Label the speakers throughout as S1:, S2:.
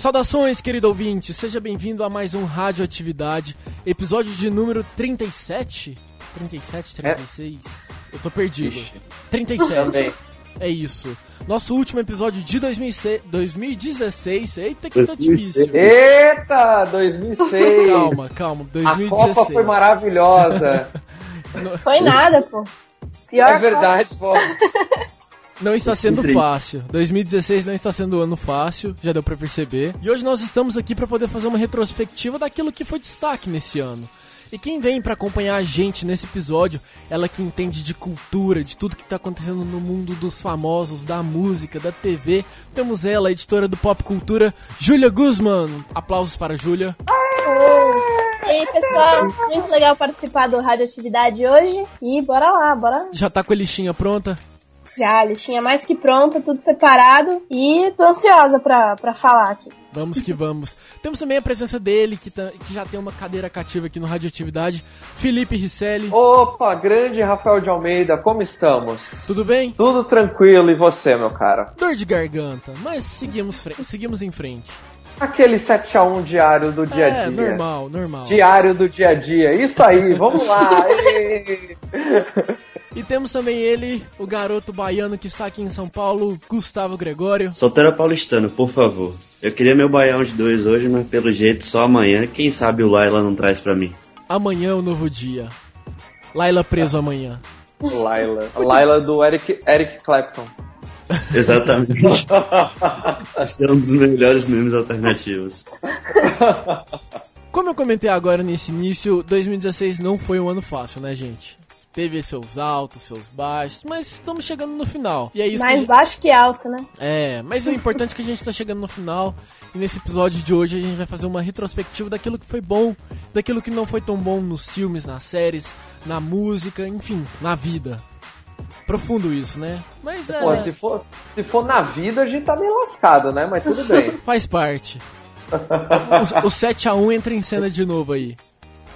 S1: Saudações, querido ouvinte, seja bem-vindo a mais um Radioatividade, episódio de número 37? 37, 36? É. Eu tô perdido. Ixi. 37. Também. É isso. Nosso último episódio de 2006, 2016. Eita, que tá difícil.
S2: Eita, 2006.
S1: Calma, calma. 2016.
S2: A Copa foi maravilhosa.
S3: foi nada, pô.
S2: Pior é verdade, pô.
S1: Não está sendo fácil. 2016 não está sendo um ano fácil, já deu para perceber. E hoje nós estamos aqui para poder fazer uma retrospectiva daquilo que foi destaque nesse ano. E quem vem para acompanhar a gente nesse episódio, ela que entende de cultura, de tudo que tá acontecendo no mundo dos famosos, da música, da TV. Temos ela, editora do Pop Cultura, Júlia Guzman. Aplausos para Júlia.
S3: E aí, pessoal, muito legal participar do Radioatividade hoje. E bora lá, bora.
S1: Já tá com a lixinha pronta?
S3: Já, a listinha mais que pronta, tudo separado. E tô ansiosa pra, pra falar aqui.
S1: Vamos que vamos. Temos também a presença dele, que, tá, que já tem uma cadeira cativa aqui no Radioatividade, Felipe Risselli.
S2: Opa, grande Rafael de Almeida, como estamos?
S1: Tudo bem?
S2: Tudo tranquilo, e você, meu cara?
S1: Dor de garganta, mas seguimos, seguimos em frente.
S2: Aquele 7x1 diário do dia a é,
S1: dia. É, normal, normal.
S2: Diário do dia a dia. Isso aí, vamos lá.
S1: E temos também ele, o garoto baiano que está aqui em São Paulo, Gustavo Gregório.
S4: Solteiro paulistano, por favor. Eu queria meu baião de dois hoje, mas pelo jeito só amanhã. Quem sabe o Laila não traz para mim.
S1: Amanhã é o novo dia. Laila preso amanhã.
S2: Laila. Laila do Eric, Eric Clapton.
S4: Exatamente. Esse é um dos melhores memes alternativos.
S1: Como eu comentei agora nesse início, 2016 não foi um ano fácil, né, gente? Teve seus altos, seus baixos, mas estamos chegando no final. E é isso
S3: Mais
S1: gente...
S3: baixo que alto, né?
S1: É, mas o importante é que a gente está chegando no final. E nesse episódio de hoje a gente vai fazer uma retrospectiva daquilo que foi bom, daquilo que não foi tão bom nos filmes, nas séries, na música, enfim, na vida. Profundo isso, né? Mas é.
S2: Pô, se for, se for na vida, a gente tá meio lascado, né? Mas tudo bem.
S1: Faz parte. o, o 7x1 entra em cena de novo aí.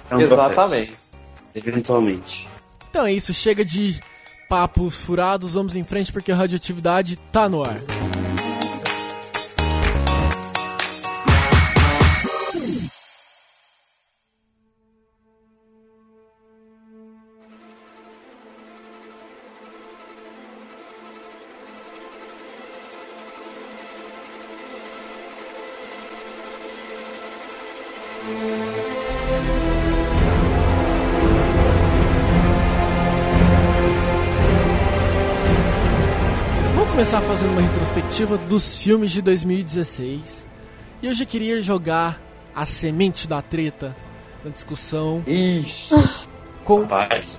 S2: É um Exatamente. Processo.
S4: Eventualmente.
S1: Então é isso, chega de papos furados, vamos em frente porque a radioatividade tá no ar. Começar fazendo uma retrospectiva dos filmes de 2016. E hoje eu queria jogar a semente da treta na discussão.
S2: Ixi.
S1: Com...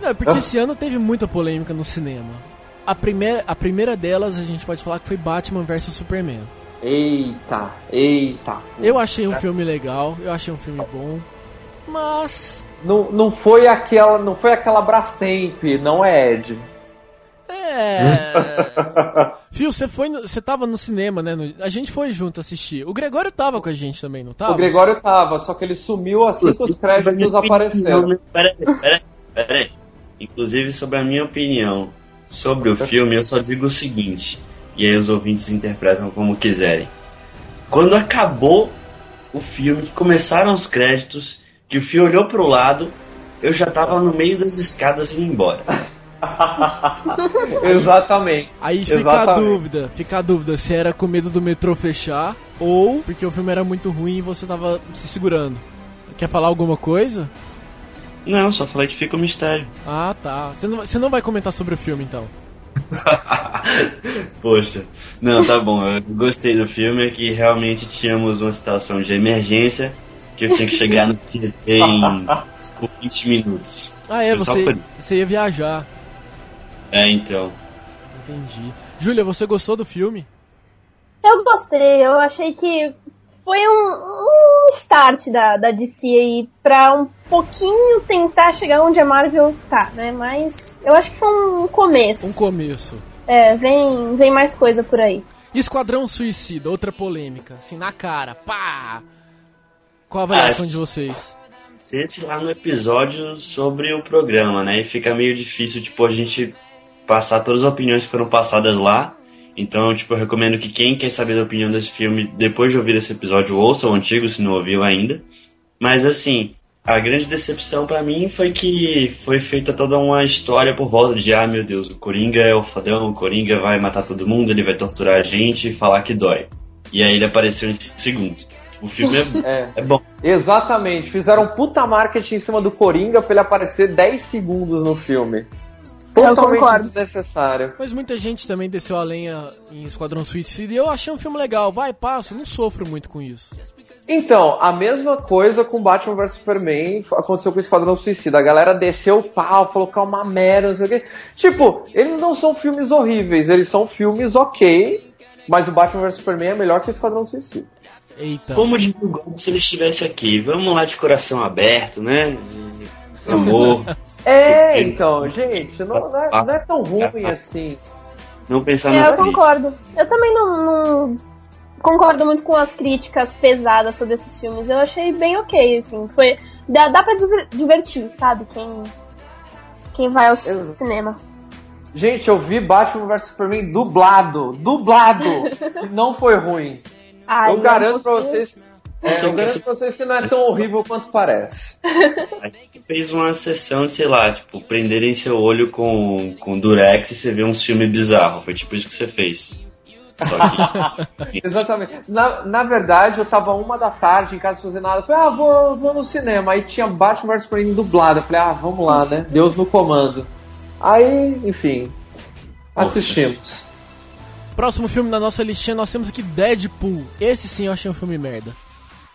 S1: É, porque esse ano teve muita polêmica no cinema. A primeira, a primeira delas a gente pode falar que foi Batman vs Superman.
S2: Eita, eita.
S1: Eu achei um filme legal, eu achei um filme bom, mas
S2: não, não foi aquela, não foi aquela Brastemp, não é Ed.
S1: É. Fio, você foi, você tava no cinema, né? A gente foi junto assistir. O Gregório tava com a gente também, não tava?
S2: O Gregório tava, só que ele sumiu assim que os créditos apareceram.
S4: Peraí, peraí, peraí. Inclusive sobre a minha opinião sobre o filme, eu só digo o seguinte, e aí os ouvintes interpretam como quiserem. Quando acabou o filme, que começaram os créditos, que o Fio olhou pro lado, eu já tava no meio das escadas indo embora.
S2: Exatamente.
S1: Aí fica Exatamente. a dúvida, fica a dúvida se era com medo do metrô fechar ou porque o filme era muito ruim e você tava se segurando. Quer falar alguma coisa?
S4: Não, só falei que fica o um mistério.
S1: Ah, tá. Você não, você não vai comentar sobre o filme então?
S4: Poxa, não, tá bom. Eu gostei do filme, é que realmente tínhamos uma situação de emergência que eu tinha que chegar no em 20 minutos.
S1: Ah, é, você, você ia viajar.
S4: É, então.
S1: Entendi. Júlia, você gostou do filme?
S3: Eu gostei, eu achei que foi um, um start da, da DC aí pra um pouquinho tentar chegar onde a Marvel tá, né? Mas eu acho que foi um começo.
S1: Um começo.
S3: É, vem, vem mais coisa por aí.
S1: Esquadrão Suicida, outra polêmica. Assim, na cara, pá! Qual a avaliação ah, de vocês?
S4: Esse lá no episódio sobre o programa, né? E fica meio difícil, tipo, a gente passar todas as opiniões que foram passadas lá Então, tipo, eu recomendo que quem quer saber da opinião desse filme, depois de ouvir esse episódio, ouça o antigo, se não ouviu ainda. Mas, assim, a grande decepção para mim foi que foi feita toda uma história por volta de, ah, meu Deus, o Coringa é o fodão, o Coringa vai matar todo mundo, ele vai torturar a gente e falar que dói. E aí ele apareceu em 5 segundos. O filme é, é. é, bom.
S2: Exatamente. Fizeram um puta marketing em cima do Coringa pra ele aparecer 10 segundos no filme. Totalmente desnecessário.
S1: Mas muita gente também desceu a lenha em Esquadrão Suicida e eu achei um filme legal. Vai, passo, não sofro muito com isso.
S2: Então, a mesma coisa com Batman vs Superman aconteceu com o Esquadrão Suicida. A galera desceu o pau, falou que é uma merda, não sei o quê. Tipo, eles não são filmes horríveis, eles são filmes ok, mas o Batman vs Superman é melhor que o Esquadrão Suicida.
S4: Eita. Como divulgar se ele estivesse aqui? Vamos lá de coração aberto, né? De amor.
S2: É, então, gente, não, não, é, não é tão ruim assim.
S4: Não pensar
S3: é, eu concordo. Eu também não, não, concordo muito com as críticas pesadas sobre esses filmes. Eu achei bem ok, assim. Foi, dá, dá pra divertir, sabe? Quem, quem vai ao Exato. cinema.
S2: Gente, eu vi Batman vs Superman dublado. Dublado! não foi ruim. Ai, eu garanto pra vocês. É, eu garanto pra vocês que não é tão horrível quanto parece.
S4: Fez uma sessão de, sei lá, tipo, prenderem seu olho com, com Durex e você vê um filme bizarro. Foi tipo isso que você fez.
S2: Exatamente. Na, na verdade, eu tava uma da tarde em casa fazendo nada. Falei, ah, vou, vou no cinema. Aí tinha Batman vs Superman dublado. Eu falei, ah, vamos lá, né? Deus no comando. Aí, enfim, assistimos.
S1: Próximo filme na nossa listinha nós temos aqui Deadpool. Esse sim eu achei um filme merda.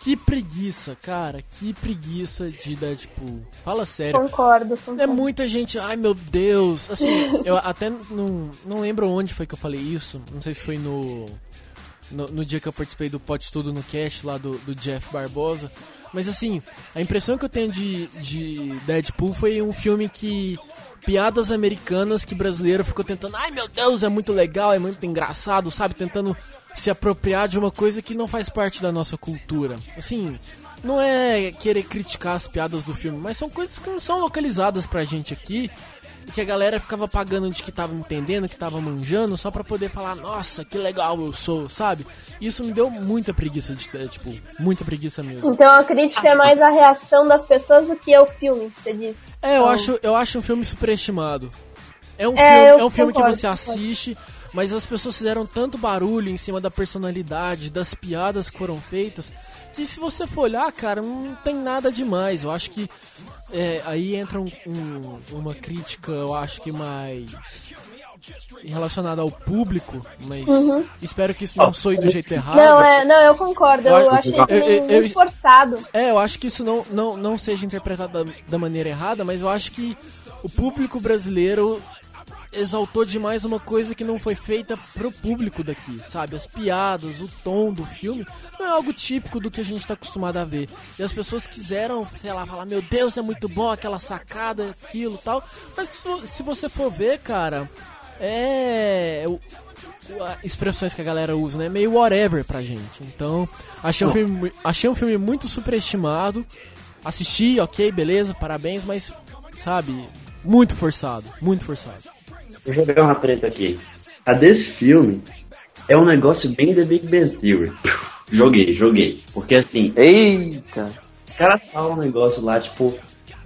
S1: Que preguiça, cara. Que preguiça de Deadpool. Fala sério.
S3: Concordo, concordo.
S1: É muita gente. Ai meu Deus. Assim, eu até não, não lembro onde foi que eu falei isso. Não sei se foi no. No, no dia que eu participei do Pote Tudo no Cast lá do, do Jeff Barbosa. Mas assim, a impressão que eu tenho de, de Deadpool foi um filme que piadas americanas que brasileiro ficou tentando, ai meu Deus, é muito legal, é muito engraçado, sabe? Tentando se apropriar de uma coisa que não faz parte da nossa cultura. Assim, não é querer criticar as piadas do filme, mas são coisas que não são localizadas pra gente aqui que a galera ficava pagando de que tava entendendo, que tava manjando, só pra poder falar, nossa, que legal eu sou, sabe? Isso me deu muita preguiça de tipo, muita preguiça mesmo.
S3: Então a crítica é mais a reação das pessoas do que é o filme, você disse.
S1: É, eu, então... acho, eu acho um filme superestimado. É um é, filme, é um filme que você assiste, mas as pessoas fizeram tanto barulho em cima da personalidade, das piadas que foram feitas, que se você for olhar, cara, não tem nada demais. Eu acho que é, aí entra um, um, uma crítica, eu acho que mais relacionada ao público, mas uhum. espero que isso não soe do jeito errado.
S3: Não, é, não eu concordo, eu, eu achei eu, eu, forçado.
S1: É, eu acho que isso não, não, não seja interpretado da, da maneira errada, mas eu acho que o público brasileiro exaltou demais uma coisa que não foi feita pro público daqui, sabe? As piadas, o tom do filme não é algo típico do que a gente tá acostumado a ver. E as pessoas quiseram, sei lá, falar, meu Deus, é muito bom aquela sacada, aquilo tal. Mas se você for ver, cara, é. Expressões que a galera usa, né? Meio whatever pra gente. Então, achei um filme, achei um filme muito superestimado. Assisti, ok, beleza, parabéns, mas, sabe, muito forçado, muito forçado.
S4: Vou jogar uma treta aqui. A desse filme é um negócio bem The Big Bang Theory. joguei, joguei. Porque assim.
S2: Eita!
S4: Os caras falam um negócio lá, tipo.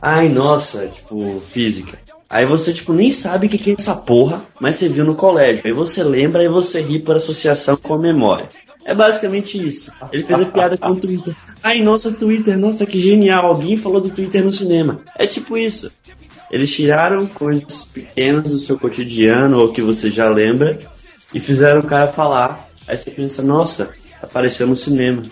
S4: Ai, nossa, tipo, física. Aí você, tipo, nem sabe o que é essa porra, mas você viu no colégio. Aí você lembra e você ri por associação com a memória. É basicamente isso. Ele fez a piada com o Twitter. Ai, nossa, Twitter, nossa, que genial. Alguém falou do Twitter no cinema. É tipo isso. Eles tiraram coisas pequenas do seu cotidiano ou que você já lembra e fizeram o cara falar. Aí você pensa, nossa, apareceu no cinema.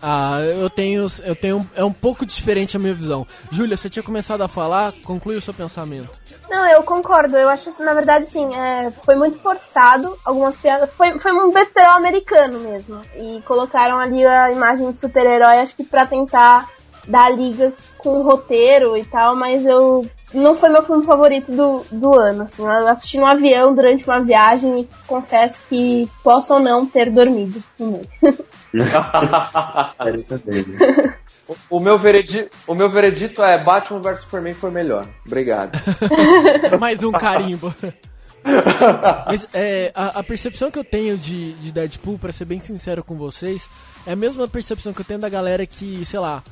S1: Ah, eu tenho, eu tenho, é um pouco diferente a minha visão. Júlia, você tinha começado a falar, conclui o seu pensamento.
S3: Não, eu concordo. Eu acho, na verdade, sim, é, foi muito forçado. Algumas piadas, foi, foi um besterol americano mesmo. E colocaram ali a imagem de super-herói, acho que pra tentar dar liga com o roteiro e tal, mas eu não foi meu filme favorito do, do ano. Assim, eu assisti no avião durante uma viagem e confesso que posso ou não ter dormido no
S2: o, meu veredito, o meu veredito é Batman vs Superman foi melhor. Obrigado.
S1: Mais um carimbo. Mas é, a, a percepção que eu tenho de, de Deadpool, pra ser bem sincero com vocês, é a mesma percepção que eu tenho da galera que, sei lá,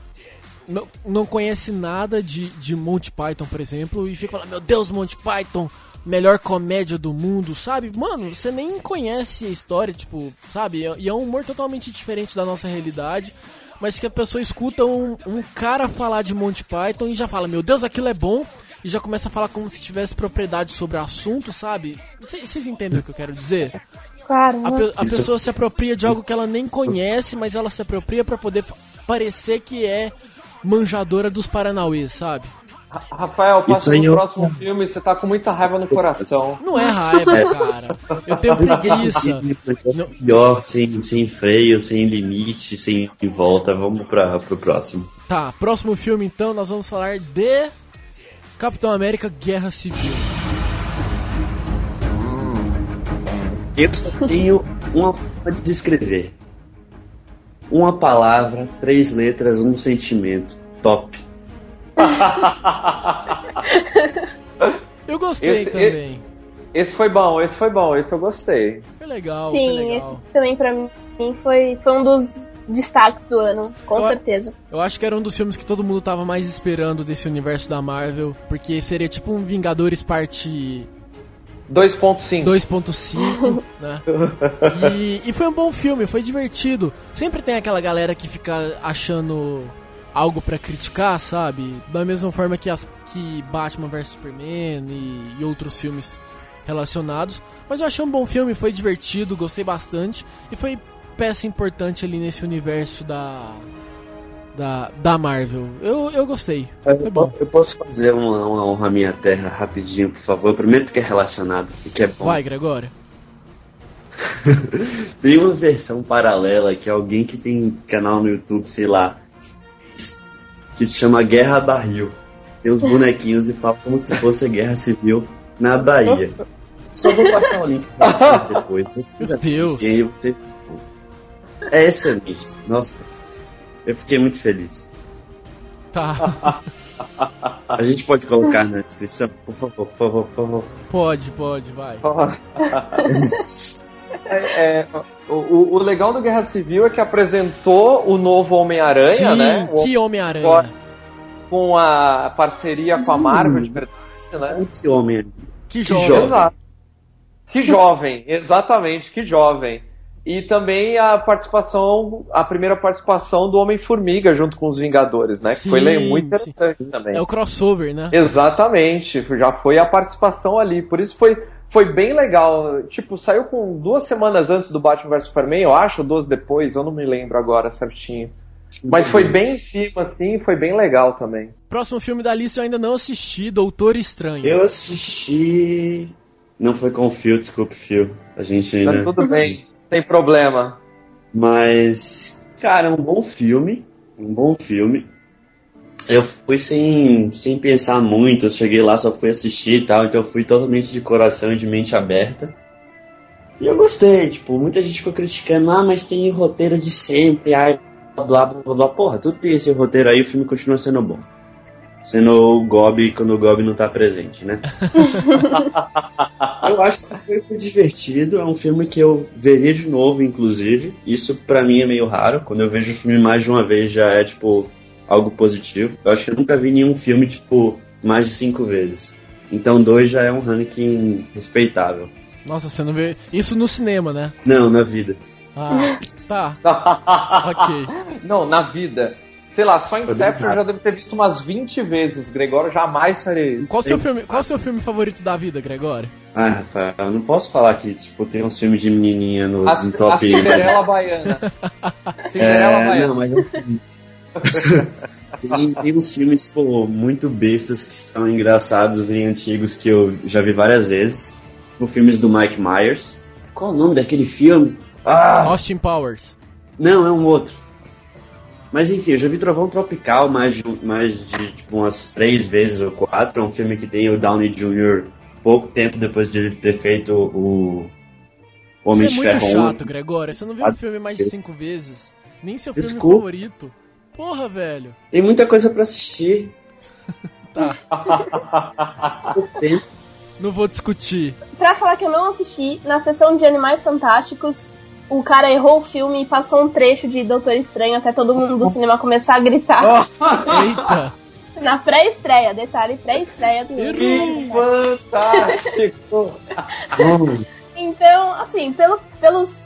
S1: não, não conhece nada de, de Monty Python, por exemplo, e fica falando, meu Deus, Monty Python, melhor comédia do mundo, sabe? Mano, você nem conhece a história, tipo, sabe? E é um humor totalmente diferente da nossa realidade. Mas que a pessoa escuta um, um cara falar de Monty Python e já fala, meu Deus, aquilo é bom, e já começa a falar como se tivesse propriedade sobre o assunto, sabe? Vocês entendem o que eu quero dizer?
S3: Claro.
S1: A,
S3: né?
S1: pe- a pessoa se apropria de algo que ela nem conhece, mas ela se apropria pra poder parecer que é manjadora dos Paranauês, sabe?
S2: Rafael, passa
S4: aí
S2: no
S4: eu-
S2: próximo filme, você tá com muita raiva no coração.
S1: Não é raiva, cara. Eu tenho preguiça. Não-
S4: Melhor, sem, sem freio, sem limite, sem volta. Vamos pra, pro próximo.
S1: Tá, próximo filme então, nós vamos falar de Capitão América Guerra Civil.
S4: Eu só tenho uma forma de descrever. Uma palavra, três letras, um sentimento. Top.
S1: Eu gostei
S2: Esse-
S1: também.
S2: Esse foi bom, esse foi bom, esse eu gostei.
S1: Foi legal, foi
S3: Sim,
S1: legal.
S3: esse também pra mim foi, foi um dos destaques do ano, com
S1: Eu-
S3: certeza.
S1: Eu acho que era um dos filmes que todo mundo tava mais esperando desse universo da Marvel, porque seria tipo um Vingadores parte
S2: 2.5.
S1: 2.5, né? E, e foi um bom filme, foi divertido. Sempre tem aquela galera que fica achando algo pra criticar, sabe? Da mesma forma que, as, que Batman vs Superman e, e outros filmes relacionados. Mas eu achei um bom filme, foi divertido, gostei bastante. E foi peça importante ali nesse universo da. Da, da Marvel. Eu, eu gostei. Foi
S4: Eu,
S1: bom.
S4: po- eu posso fazer uma, uma honra à minha terra rapidinho, por favor? Prometo que é relacionado e que é bom.
S1: Vai, Gregório.
S4: Tem uma versão paralela que é alguém que tem canal no YouTube, sei lá, que se chama Guerra Barril. Tem os bonequinhos e fala como se fosse a Guerra Civil na Bahia. Só vou passar o link pra depois. Vocês
S1: Meu Deus.
S4: É excelente. Nossa, eu fiquei muito feliz.
S1: Tá.
S4: A gente pode colocar na descrição? Por favor, por favor, por favor.
S1: Pode, pode, vai.
S2: É, é, o, o- legal do Guerra Civil é que apresentou o novo Homem-Aranha, né? O-
S1: que Homem-Aranha.
S2: Com a parceria com a Marvel de verdade, né?
S4: Que homem.
S1: Que
S4: Que
S1: jovem.
S4: jovem.
S2: Exato. Que jovem, exatamente, que jovem. E também a participação, a primeira participação do Homem-Formiga junto com os Vingadores, né?
S1: Sim,
S2: que foi muito
S1: sim.
S2: interessante também.
S1: É o crossover, né?
S2: Exatamente, já foi a participação ali. Por isso foi, foi bem legal. Tipo, saiu com duas semanas antes do Batman vs Superman, eu acho, ou duas depois, eu não me lembro agora certinho. Mas foi bem em cima, assim, foi bem legal também.
S1: Próximo filme da lista eu ainda não assisti, Doutor Estranho.
S4: Eu assisti. Não foi com o Phil, desculpe, Phil. A gente
S2: Tá
S4: ainda.
S2: tudo bem, sem problema.
S4: Mas, cara, é um bom filme. Um bom filme. Eu fui sem, sem pensar muito, eu cheguei lá, só fui assistir e tal, então eu fui totalmente de coração e de mente aberta. E eu gostei, tipo, muita gente ficou criticando, ah, mas tem roteiro de sempre, ai, blá blá blá blá. Porra, tudo tem esse roteiro aí, o filme continua sendo bom. Sendo o Gob quando o Gob não tá presente, né? eu acho que foi, foi divertido, é um filme que eu veria de novo, inclusive. Isso pra mim é meio raro, quando eu vejo o filme mais de uma vez já é, tipo, algo positivo. Eu acho que eu nunca vi nenhum filme, tipo, mais de cinco vezes. Então dois já é um ranking respeitável.
S1: Nossa, você não vê. Isso no cinema, né?
S4: Não, na vida.
S1: Ah, tá. ok.
S2: Não, na vida. Sei lá, só Inception eu já devo ter visto umas 20 vezes. Gregório jamais faria isso.
S1: Qual o seu filme, qual o seu filme favorito da vida, Gregório?
S4: Ah, Rafael, eu não posso falar que, tipo, tem um filme de menininha no,
S2: A,
S4: no
S2: a
S4: top.
S2: Cinderela Baiana. Cinderela
S4: É,
S2: Baiana.
S4: não, mas eu- tem, tem uns filmes, pô, muito bestas que são engraçados e antigos que eu já vi várias vezes. Tipo, filmes do Mike Myers. Qual o nome daquele filme? Ah!
S1: Austin Powers.
S4: Não, é um outro. Mas enfim, eu já vi Trovão Tropical mais de, mais de tipo, umas três vezes ou quatro. É um filme que tem o Downey Jr. pouco tempo depois de ele ter feito o Homem
S1: Você é
S4: de
S1: muito
S4: Ferro 1.
S1: chato, Gregório. Você não viu um filme mais de cinco vezes? Nem seu filme
S4: Desculpa.
S1: favorito. Porra, velho.
S4: Tem muita coisa pra assistir.
S1: Tá. Não vou discutir.
S3: Pra falar que eu não assisti, na sessão de Animais Fantásticos, o cara errou o filme e passou um trecho de Doutor Estranho até todo mundo do cinema começar a gritar.
S1: Eita!
S3: Na pré-estreia, detalhe, pré-estreia do.
S2: Que fantástico!
S3: Então, assim, pelo, pelos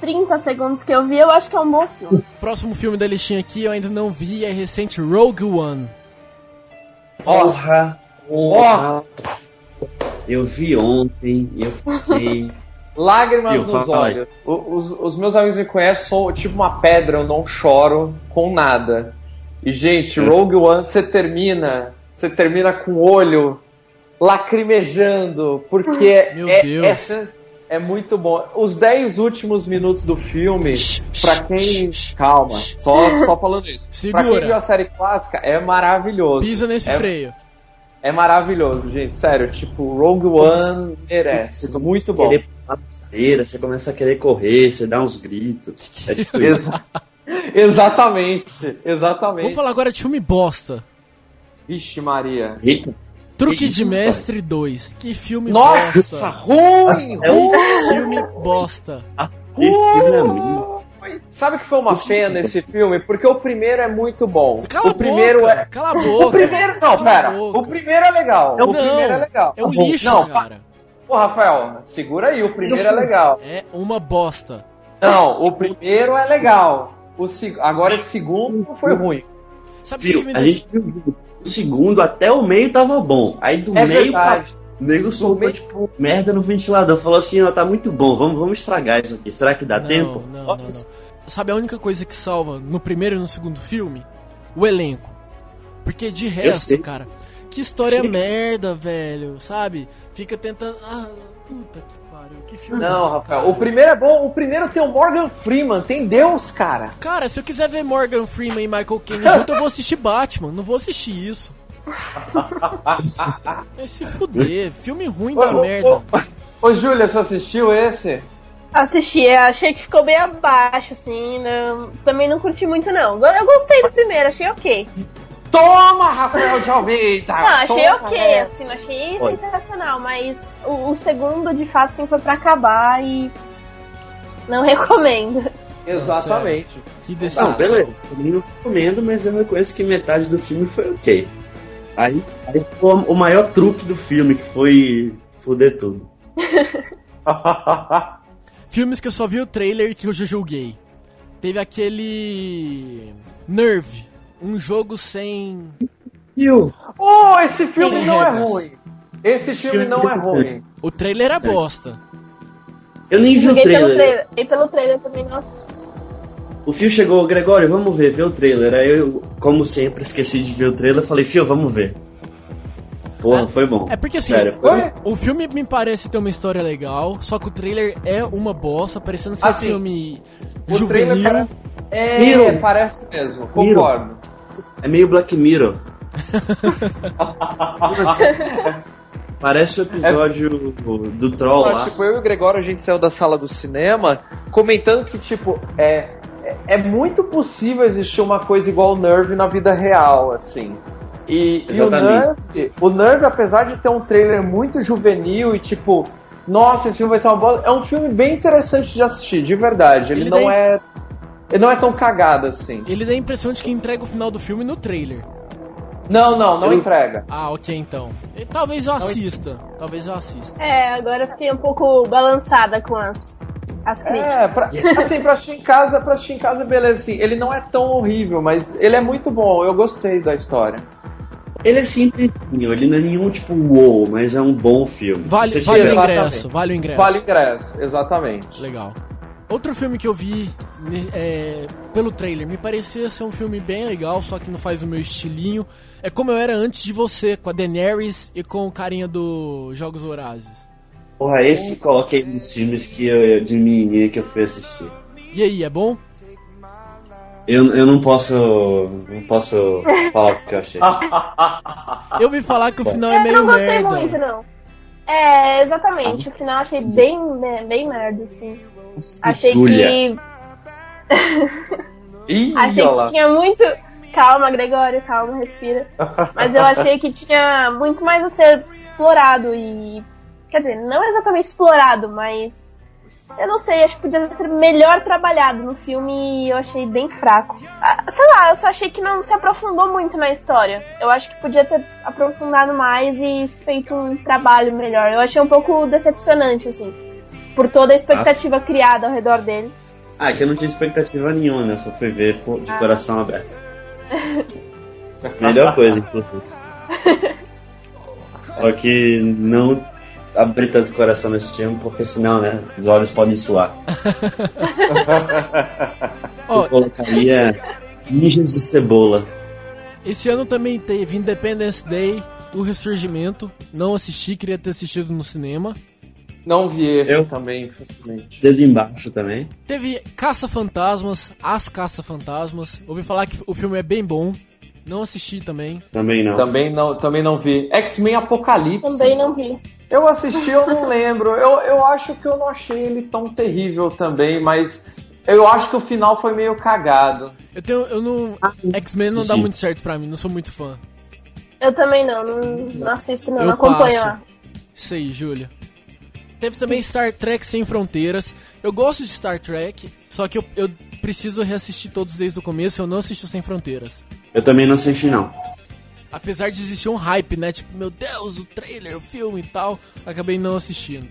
S3: 30 segundos que eu vi, eu acho que é um bom filme.
S1: Próximo filme da listinha aqui eu ainda não vi, é recente Rogue One.
S4: Porra! Porra! Eu vi ontem e eu fiquei.
S2: Lágrimas
S4: Viu,
S2: nos olhos. Os, os meus amigos me conhecem, sou tipo uma pedra, eu não choro com nada. E, gente,
S4: É.
S2: Rogue One, você termina. Você termina com o olho lacrimejando, porque
S1: Meu
S2: é,
S1: Deus.
S2: essa é muito bom. Os 10 últimos minutos do filme, pra quem. Calma, só, só falando isso. Pra quem
S1: Segura.
S2: viu a série clássica, é maravilhoso.
S1: Pisa nesse
S2: é,
S1: freio.
S2: É maravilhoso, gente. Sério, tipo, Rogue One merece. Muito bom.
S4: querer você começa a querer correr, você dá uns gritos. É tipo isso.
S2: Exa- exatamente, exatamente.
S1: Vamos falar agora de filme bosta.
S2: Vixe, Maria.
S4: Eita,
S1: Truque
S4: Que
S1: de Mestre 2. Que filme
S2: Nossa,
S1: bosta.
S2: ruim,
S4: É
S2: ruim.
S1: Filme bosta.
S4: que filme é ruim.
S2: Sabe que foi uma pena esse filme? Porque o primeiro é muito bom.
S1: Cala
S2: o primeiro
S1: boca.
S2: é.
S1: Cala a boca.
S2: O primeiro. Não, pera. O primeiro é legal.
S1: É um-
S2: o primeiro
S1: não,
S2: é legal.
S1: É um lixo,
S2: Não,
S1: cara.
S2: Pô, Rafael, segura aí. O primeiro é legal.
S1: É uma bosta.
S2: Não, o primeiro é legal. O seg- Agora esse segundo foi ruim.
S1: Sabe que
S4: Viu?
S1: filme
S4: A
S1: desse...
S4: gente viu o segundo até o meio tava bom. Aí do
S2: É
S4: meio pra o nego soltou
S2: meio-
S4: tipo merda no ventilador. Falou assim, ó, tá muito bom, vamos, vamos estragar isso aqui. Será que dá
S1: não,
S4: tempo?
S1: Não, não, não. Sabe a única coisa que salva no primeiro e no segundo filme? O elenco. Porque de resto, cara, que história
S4: Chega.
S1: merda, velho, sabe? Fica tentando. Ah, puta que pariu, que filme.
S2: Não, Rafael.
S1: cara.
S2: O primeiro é bom. O primeiro tem o Morgan Freeman. Tem Deus, cara.
S1: Cara, se eu quiser ver Morgan Freeman e Michael Caine junto, eu vou assistir Batman. Não vou assistir isso. Vai se fuder. Filme ruim da
S2: Ô, ô,
S1: merda.
S2: Ô, ô, Júlia, você assistiu esse?
S3: Assisti, achei que ficou bem abaixo, assim. não- também não curti muito, não. Eu gostei do primeiro, achei ok.
S2: Toma, Rafael de Almeida!
S3: Não, achei
S2: Toma
S3: ok,
S2: essa.
S3: assim, não achei
S4: Olha.
S3: sensacional, mas o, o segundo, de fato, sim, foi pra acabar e. Não recomendo.
S2: Exatamente.
S1: Que decepção.
S4: Não, beleza. Eu não recomendo, mas eu reconheço que metade do filme foi ok. Aí, aí foi o maior truque do filme, que foi foder tudo.
S1: Filmes que eu só vi o trailer e que eu já julguei. Teve aquele. Nerve. Um jogo sem.
S4: Viu?
S2: oh, esse filme
S1: Sem
S2: não
S1: regras.
S2: é ruim. Esse filme não é ruim.
S1: O trailer era bosta.
S4: Eu nem vi o
S3: Joguei pelo
S4: trailer.
S3: trailer. E pelo trailer também não assisti.
S4: O Fio chegou, Gregório, vamos ver, ver o trailer. Aí eu, como sempre, esqueci de ver o trailer. Falei, Fio, vamos ver. Porra,
S1: É-
S4: foi bom.
S1: É porque assim,
S4: Sério, foi
S2: Oi?
S1: o filme me parece ter uma história legal, só que o trailer é uma bosta, parecendo ser
S2: Assim,
S1: filme
S2: O
S1: juvenil.
S2: trailer. É,
S4: Miro.
S2: parece mesmo,
S4: Miro.
S2: concordo.
S4: É meio Black Mirror. Parece o episódio do, do Troll
S2: Não,
S4: lá.
S2: tipo, eu e o Gregório, a gente saiu da sala do cinema comentando que, tipo, é, é, é muito possível existir uma coisa igual o Nerve na vida real, assim. E, e o. Nerve, o Nerve, apesar de ter um trailer muito juvenil e, tipo, nossa, esse filme vai ser uma bosta, é um filme bem interessante de assistir, de verdade. Ele,
S1: Ele
S2: não
S1: tem-
S2: é. Ele não é tão cagado assim.
S1: Ele dá a impressão de que entrega o final do filme no trailer.
S2: Não, não, não
S4: Eu-
S2: entrega.
S1: Ah, ok então. E talvez eu assista. Talvez eu assista.
S3: É, agora eu fiquei um pouco balançada com as, as críticas.
S2: É, pra, assim, pra assistir em casa, pra assistir em casa, beleza, assim, ele não é tão horrível, mas ele é muito bom, eu gostei da história.
S4: Ele é simplesinho, ele não é nenhum tipo wow, mas é um bom filme.
S1: Vale, vale o ingresso, vale o ingresso.
S2: Vale ingresso, exatamente.
S1: Legal. Outro filme que eu vi ne- é, pelo trailer, me parecia ser um filme bem legal, só que não faz o meu estilinho. É como eu era antes de você, com a Daenerys e com o carinha do Jogos Vorazes.
S4: Porra, esse coloquei nos filmes que eu, de menininha que eu fui assistir.
S1: E aí, é bom?
S4: Eu, eu não posso. Não posso falar o que eu achei.
S1: Eu vi falar que o final é
S3: eu
S1: meio
S3: não gostei
S1: merda.
S3: muito, não. É, exatamente. O final eu achei bem, bem merda, assim. Achei
S4: Júlia.
S3: que.
S2: Ih,
S3: Achei que tinha muito. Calma, Gregório, calma, respira. Mas eu achei que tinha muito mais a ser explorado e Quer dizer, não exatamente explorado, mas. Eu não sei, acho que podia ser melhor trabalhado no filme e eu achei bem fraco. Ah, sei lá, eu só achei que não se aprofundou muito na história. Eu acho que podia ter aprofundado mais e feito um trabalho melhor. Eu achei um pouco decepcionante, assim, por toda a expectativa ah. criada ao redor dele.
S4: Ah, que eu não tinha expectativa nenhuma, né? Só fui ver de ah. coração aberto. Melhor coisa, inclusive. Só que não abrir tanto o coração nesse filme, porque senão, né, os olhos podem suar. Eu colocaria Ninjas de Cebola.
S1: Esse ano também teve Independence Day, O Ressurgimento. Não assisti, queria ter assistido no cinema.
S2: Não vi esse Eu? também, infelizmente.
S4: Teve embaixo também.
S1: Teve Caça-Fantasmas, As Caça-Fantasmas. Ouvi falar que o filme é bem bom. Não assisti também.
S4: Também não.
S2: Também não, também não vi. X-Men Apocalipse.
S3: Também não vi.
S2: Eu assisti, eu não lembro. Eu, eu acho que eu não achei ele tão terrível também, mas eu acho que o final foi meio cagado.
S1: Eu tenho. Eu não. Ah, X-Men não dá muito certo pra mim, não sou muito fã.
S3: Eu também não, não, não assisto não, eu não acompanho lá.
S1: Isso aí, Júlia. Teve também Star Trek Sem Fronteiras. Eu gosto de Star Trek, só que eu, eu preciso reassistir todos desde o começo. Eu não assisti Sem Fronteiras.
S4: Eu também não assisti, não.
S1: Apesar de existir um hype, né? Tipo, meu Deus, o trailer, o filme e tal. Acabei não assistindo.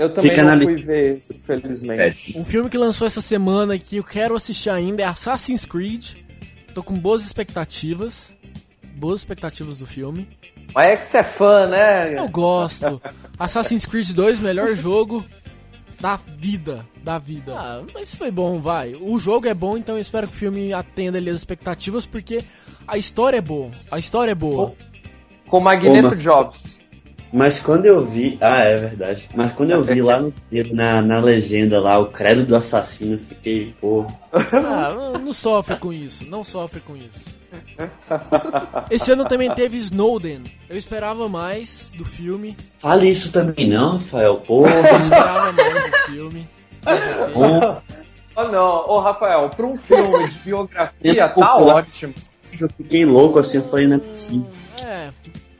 S2: Eu também Fica não fui ver, infelizmente.
S1: Um filme que lançou essa semana que eu quero assistir ainda é Assassin's Creed. Tô com boas expectativas. Boas expectativas do filme.
S2: Mas é que você é fã, né?
S1: Eu gosto. Assassin's Creed 2, melhor jogo da vida. Da vida. Ah, mas foi bom, vai. O jogo é bom, então eu espero que o filme atenda ali as expectativas, porque a história é boa. A história é boa.
S2: Com, Magneto Uma. Jobs.
S4: Mas quando eu vi. Ah, é verdade. Mas quando eu vi lá no na, na legenda lá, o credo do assassino, eu fiquei, pô.
S1: Ah, não sofre com isso. Não sofre com isso. Esse ano também teve Snowden. Eu esperava mais do filme.
S4: Fale isso também não, Rafael. Porra.
S1: Eu esperava mais do filme.
S2: Oh, não, ô Rafael, pra um filme de biografia tá ótimo.
S4: Eu fiquei louco assim, eu falei, não é possível. É.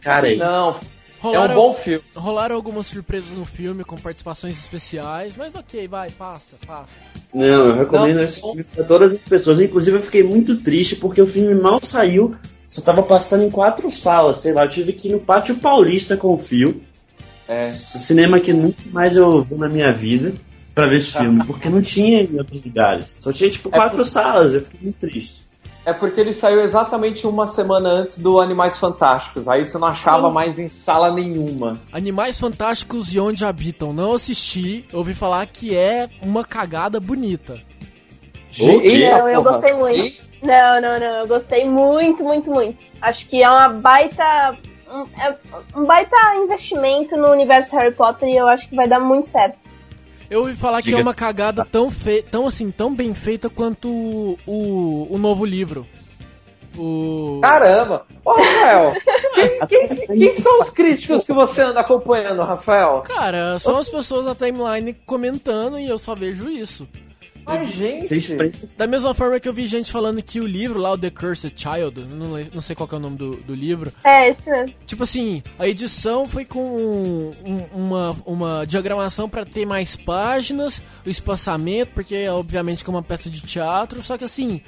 S4: Cara, assim,
S2: não, Rolaram, é um bom filme.
S1: Rolaram algumas surpresas no filme com participações especiais, mas ok, vai, passa, passa.
S4: Não, eu recomendo não, esse filme pra todas as pessoas. Inclusive, eu fiquei muito triste porque o filme mal saiu, só tava passando em quatro salas, sei lá. Eu tive que ir no Pátio Paulista com o fio. É. Cinema que nunca mais eu vi na minha vida para ver esse filme, porque não tinha em outros lugares. Só tinha tipo é quatro por... salas, eu fiquei muito triste.
S2: É porque ele saiu exatamente uma semana antes do Animais Fantásticos. Aí você não achava mais em sala nenhuma.
S1: Animais Fantásticos e Onde Habitam. Não assisti. Ouvi falar que é uma cagada bonita.
S3: Eita, não, eu porra. gostei muito. E? Não, não, não. Eu gostei muito, muito, muito. Acho que é uma baita. Um, é um baita investimento no universo Harry Potter e eu acho que vai dar muito certo.
S1: Eu ouvi falar Diga. que é uma cagada tão, fe... tão assim, tão bem feita quanto o, o, o novo livro. O...
S2: Caramba! Ô, Rafael, quem, quem, quem, são os críticos que você anda acompanhando, Rafael?
S1: Cara, são as pessoas na timeline comentando e eu só vejo isso.
S2: Mas, gente.
S1: Da mesma forma que eu vi gente falando que o livro lá, o The Cursed Child, não, não sei qual é o nome do, do livro.
S3: É, isso mesmo.
S1: Tipo assim, a edição foi com um, uma, uma diagramação para ter mais páginas, o espaçamento, porque obviamente que é uma peça de teatro, só que assim,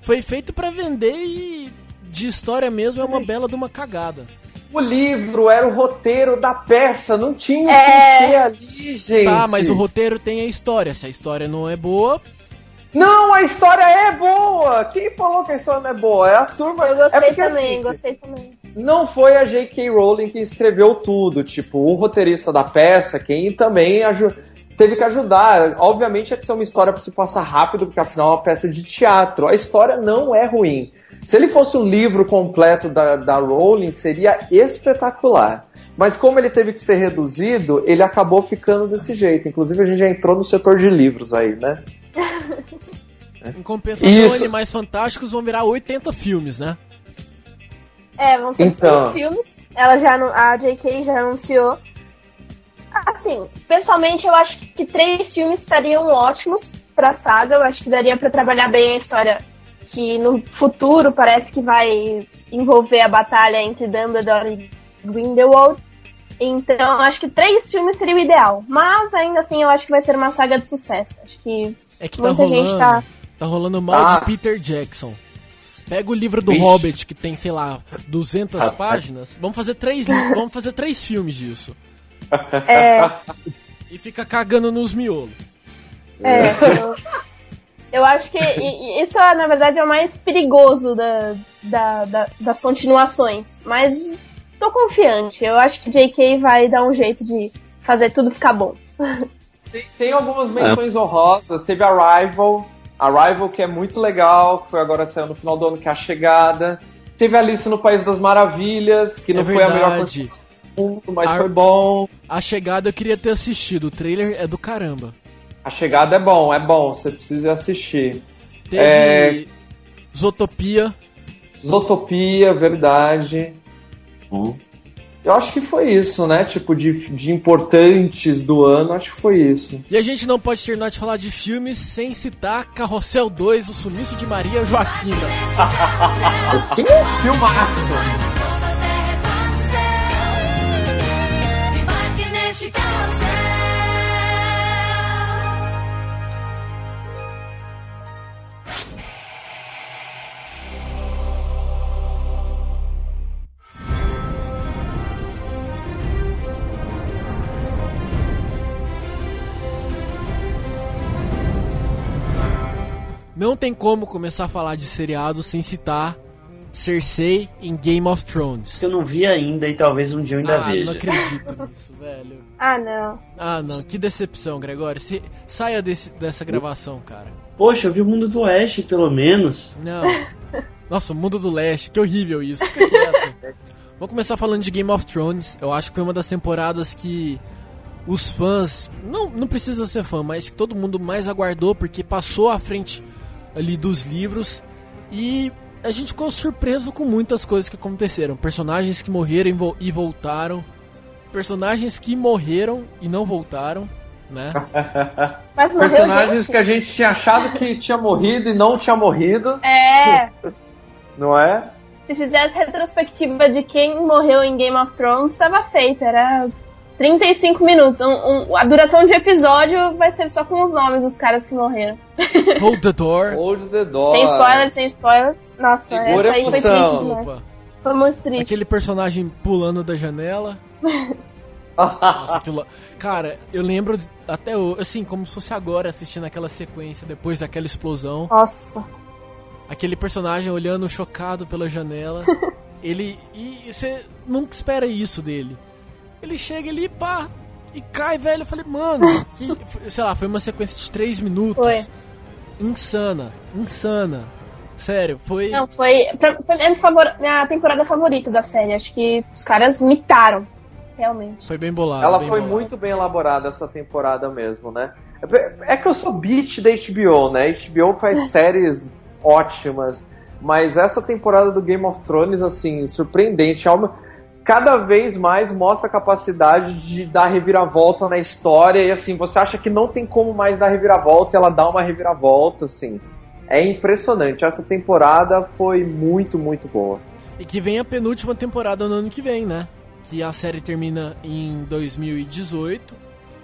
S1: foi feito para vender e de história mesmo é uma bela de uma cagada.
S2: O livro era o roteiro da peça, não tinha é... ali, gente.
S1: Tá, mas o roteiro tem a história. Se a história não é boa.
S2: Não, a história é boa! Quem falou que a história não é boa? É a turma.
S3: Eu gostei é porque, também, assim, gostei também.
S2: Não foi a J.K. Rowling que escreveu tudo. Tipo, o roteirista da peça, quem também teve que ajudar. Obviamente é que ser uma história para se passar rápido, porque afinal é uma peça de teatro. A história não é ruim. Se ele fosse um livro completo da, da Rowling, seria espetacular. Mas como ele teve que ser reduzido, ele acabou ficando desse jeito. Inclusive, a gente já entrou no setor de livros aí, né?
S1: em compensação, Isso. Animais Fantásticos vão virar 80 filmes, né?
S3: É, vão ser então... filmes. Ela já, a J.K. já anunciou. Assim, pessoalmente, eu acho que três filmes estariam ótimos pra saga. Eu acho que daria para trabalhar bem a história que no futuro parece que vai envolver a batalha entre Dumbledore e Grindelwald. Então, acho que três filmes seria o ideal. Mas, ainda assim, eu acho que vai ser uma saga de sucesso. Acho que,
S1: É que tá
S3: muita
S1: rolando.
S3: gente tá...
S1: Tá rolando mal
S2: Ah.
S1: de Peter Jackson. Pega o livro do
S2: Vixe.
S1: Hobbit, que tem, sei lá, 200
S2: Rapaz.
S1: páginas. Vamos fazer três, vamos fazer três filmes disso.
S3: É,
S1: E fica cagando nos miolos.
S3: é, eu, eu acho que isso, é, na verdade, é o mais perigoso da, da- da- das continuações. Mas tô confiante. Eu acho que J.K. vai dar um jeito de fazer tudo ficar bom.
S2: Tem, tem algumas menções honrosas. Teve Arrival. Arrival, que é muito legal, que foi agora saiu no final do ano, que é a chegada. Teve Alice no País das Maravilhas, que não
S1: É
S2: foi a melhor coisa do mundo, mas
S1: Ar-
S2: foi bom.
S1: A chegada eu queria ter assistido. O trailer é do caramba.
S2: A chegada é bom, é bom, você precisa assistir.
S1: Teve
S2: É.
S1: Zootopia.
S2: Zootopia, verdade.
S4: Bom,
S2: Eu acho que foi isso, né? Tipo, de, de importantes do ano, acho que foi isso.
S1: E a gente não pode terminar de falar de filmes sem citar Carrossel 2, O Sumiço de Maria Joaquina.
S2: Filmaço!
S1: Não tem como começar a falar de seriado sem citar Cersei em Game of Thrones.
S4: que eu não vi ainda e talvez um dia eu ainda
S1: Ah,
S4: veja.
S1: não acredito nisso, velho.
S3: Ah, não.
S1: Ah, não, que decepção, Gregório. Se- saia desse- dessa gravação, cara.
S4: Poxa, eu vi o Mundo do Oeste, pelo menos.
S1: Não. Nossa, Mundo do Leste, que horrível isso. Fica quieto. Vamos começar falando de Game of Thrones. Eu acho que foi uma das temporadas que os fãs, não, não precisa ser fã, mas que todo mundo mais aguardou porque passou à frente ali dos livros e a gente ficou surpreso com muitas coisas que aconteceram. Personagens que morreram e vo- voltaram, personagens que morreram e não voltaram, né?
S3: Mas morreu
S2: Personagens
S3: gente?
S2: que a gente tinha achado que tinha morrido e não tinha morrido,
S3: É,
S2: não é?
S3: se fizesse retrospectiva de quem morreu em Game of Thrones, estava feita. Era 35 minutos. Um- um- a duração de episódio vai ser só com os nomes dos caras que morreram.
S1: Hold the door.
S2: Hold the door.
S3: Sem spoilers, sem spoilers. Nossa,
S2: Segura
S3: essa aí foi triste demais. Foi muito triste.
S1: Aquele personagem pulando da janela. Nossa, aquilo. Cara, eu lembro até hoje, assim, como se fosse agora assistindo aquela sequência depois daquela explosão.
S3: Nossa.
S1: Aquele personagem olhando chocado pela janela. ele. E você nunca espera isso dele. Ele chega ali, pá, e cai, velho. Eu falei, mano, que, sei lá, foi uma sequência de 3 minutos.
S3: Foi.
S1: Insana, insana. Sério, foi.
S3: Não, foi, pra- foi minha, favor- minha temporada favorita da série. Acho que os caras mitaram. Realmente.
S1: Foi bem bolado.
S2: Ela
S1: bem
S2: foi
S1: bolado.
S2: muito bem elaborada essa temporada mesmo, né? É que eu sou beat da HBO, né? HBO faz séries ótimas, mas essa temporada do Game of Thrones, assim, surpreendente. Cada vez mais mostra a capacidade de dar reviravolta na história e assim, você acha que não tem como mais dar reviravolta, ela dá uma reviravolta, assim. É impressionante. Essa temporada foi muito, muito boa.
S1: E que vem a penúltima temporada no ano que vem, né? Que a série termina em 2018.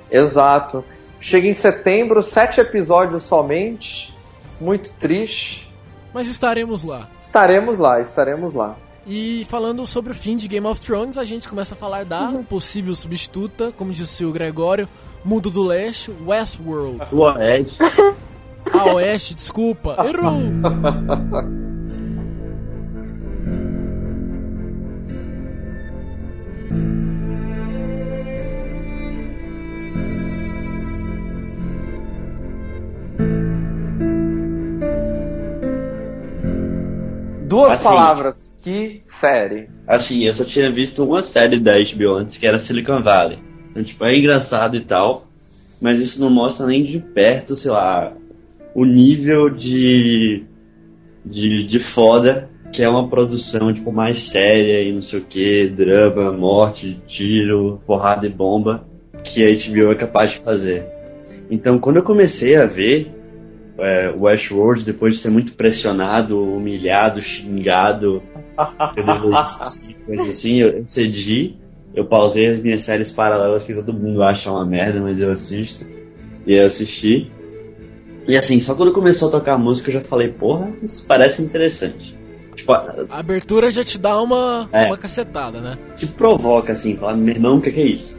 S2: Exato. Chega em setembro, sete episódios somente. Muito triste.
S1: Mas estaremos lá.
S2: Estaremos lá, estaremos lá.
S1: E falando sobre o fim de Game of Thrones, a gente começa a falar da possível substituta, como disse o Gregório, Mundo do Leste, Westworld.
S4: O Oeste.
S1: A Oeste, desculpa. Errou!
S2: Duas
S4: Assim.
S2: palavras. Que série.
S4: Assim, eu só tinha visto uma série da HBO antes, que era Silicon Valley. Então, tipo, é engraçado e tal, mas isso não mostra nem de perto, sei lá, o nível de, de, de foda que é uma produção, tipo, mais séria e não sei o que, drama, morte, tiro, porrada e bomba, que a HBO é capaz de fazer. Então, quando eu comecei a ver é, Westworld, depois de ser muito pressionado, humilhado, xingado, pelo- coisas assim, eu, eu cedi Eu pausei as minhas séries paralelas que todo mundo acha uma merda, mas eu assisto. E eu assisti. E assim, só quando começou a tocar a música eu já falei, porra, isso parece interessante.
S1: Tipo, a, a abertura já te dá uma, é, uma cacetada, né?
S4: Te provoca assim, fala, meu irmão, o que, que é isso?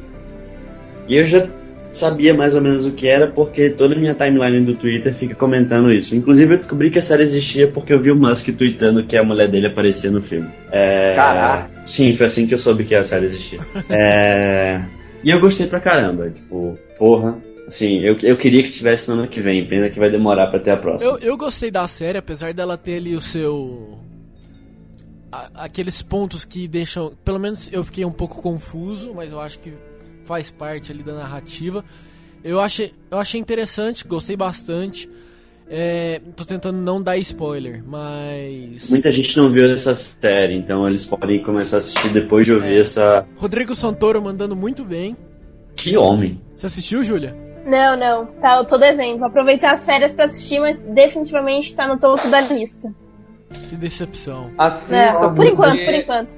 S4: E eu já sabia mais ou menos o que era, porque toda a minha timeline do Twitter fica comentando isso. Inclusive, eu descobri que a série existia porque eu vi o Musk tweetando que a mulher dele aparecia no filme. É...
S2: Caraca!
S4: Sim, foi assim que eu soube que a série existia. é... E eu gostei pra caramba, tipo, porra. Assim, eu, eu queria que tivesse no ano que vem, pena que vai demorar pra ter a próxima.
S1: Eu, eu gostei da série, apesar dela ter ali o seu. A, aqueles pontos que deixam. Pelo menos eu fiquei um pouco confuso, mas eu acho que faz parte ali da narrativa. Eu achei, eu achei interessante, gostei bastante. É, tô tentando não dar spoiler, mas.
S4: Muita gente não viu essa série, então eles podem começar a assistir depois de ouvir é. essa.
S1: Rodrigo Santoro mandando muito bem.
S4: Que homem!
S1: Você assistiu, Júlia?
S3: Não, não. Tá, eu tô devendo. Vou aproveitar as férias para assistir, mas definitivamente tá no topo da lista.
S1: Que decepção.
S2: Assista, é,
S3: por enquanto, por enquanto.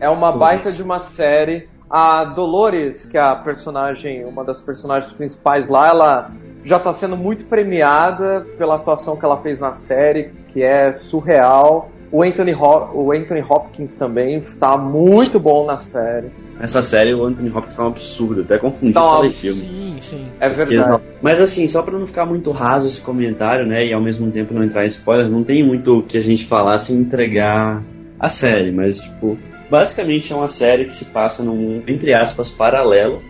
S2: É uma baita de uma série a Dolores, que é a personagem, uma das personagens principais lá, ela já está sendo muito premiada pela atuação que ela fez na série, que é surreal. O Anthony, Ho o Anthony Hopkins também está muito bom na série.
S4: Essa série, o Anthony Hopkins tá um absurdo, até confundi tá, com filme.
S1: Sim, sim.
S2: É verdade.
S4: Mas assim, só para não ficar muito raso esse comentário, né, e ao mesmo tempo não entrar em spoiler, não tem muito o que a gente falar sem entregar a série, mas tipo, Basicamente é uma série que se passa num, entre aspas, paralelo,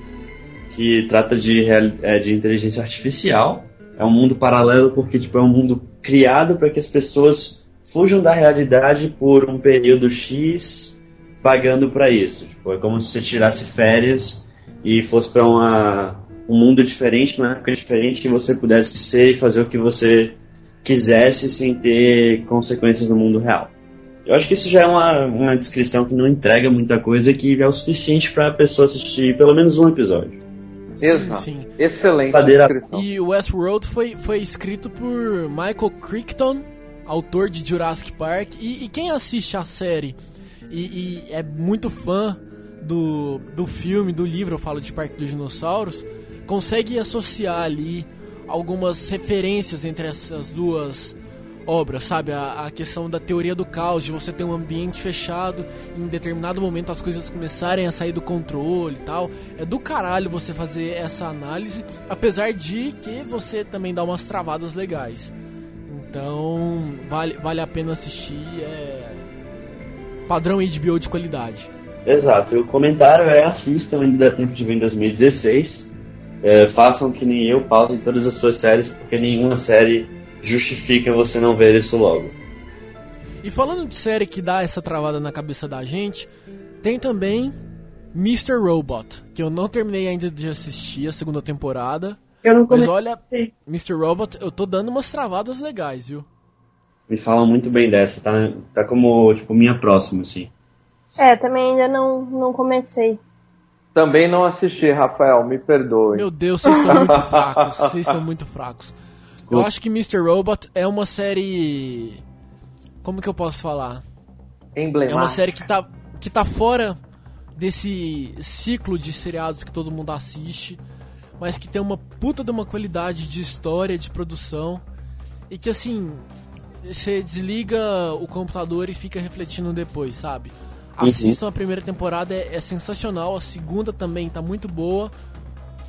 S4: que trata de, é, de inteligência artificial. É um mundo paralelo porque tipo, é um mundo criado para que as pessoas fujam da realidade por um período X pagando para isso. Tipo, é como se você tirasse férias e fosse para um mundo diferente, uma época diferente, que você pudesse ser e fazer o que você quisesse sem ter consequências no mundo real. Eu acho que isso já é uma, uma descrição que não entrega muita coisa que é o suficiente para a pessoa assistir pelo menos um episódio.
S2: Sim, sim. Excelente Padeira. descrição.
S1: E Westworld foi, foi escrito por Michael Crichton, autor de Jurassic Park. E, e quem assiste a série e, e, é muito fã do, do filme, do livro, eu falo de Parque dos Dinossauros, consegue associar ali algumas referências entre essas duas obra, sabe? A, a, questão da teoria do caos, de você ter um ambiente fechado, em determinado momento as coisas começarem a sair do controle e tal. É do caralho você fazer essa análise, apesar de que você também dá umas travadas legais. Então, vale, vale a pena assistir. É... Padrão HBO de qualidade.
S4: Exato, e o comentário é assistam, ainda dá tempo de ver em 2016. É, façam que nem eu, pausem todas as suas séries, porque nenhuma série justifica você não ver isso logo.
S1: E falando de série que dá essa travada na cabeça da gente, tem também Mr. Robot, que eu não terminei ainda de assistir a segunda temporada.
S3: Eu não
S1: Mas olha, Mr. Robot, eu tô dando umas travadas legais, viu?
S4: Me falam muito bem dessa, tá, tá como, tipo, minha próxima, assim.
S3: É, também ainda não, não comecei.
S2: Também não assisti, Rafael, me perdoe.
S1: Meu Deus, vocês estão muito fracos, vocês estão muito fracos. Eu acho que Mr. Robot é uma série. Como que eu posso falar?
S2: Emblemática.
S1: É uma série que tá, que tá fora desse ciclo de seriados que todo mundo assiste, mas que tem uma puta de uma qualidade de história, de produção, e que assim. Você desliga o computador e fica refletindo depois, sabe? Uhum. Assistam uhum. a primeira temporada, é, é sensacional. A segunda também tá muito boa.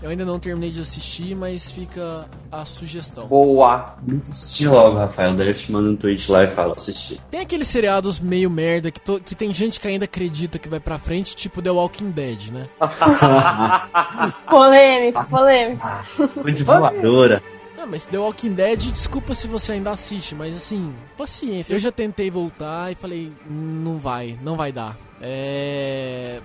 S1: Eu ainda não terminei de assistir, mas fica a sugestão.
S2: Boa!
S4: Assisti logo, Rafael. Daí eu te mando um tweet lá e falo assistir.
S1: Tem aqueles seriados meio merda que, to... que tem gente que ainda acredita que vai pra frente, tipo The Walking Dead, né?
S3: polêmico, polêmico.
S4: Muito voadora.
S1: Não, mas The Walking Dead, desculpa se você ainda assiste, mas assim, paciência. Eu já tentei voltar e falei, não vai, não vai dar. É.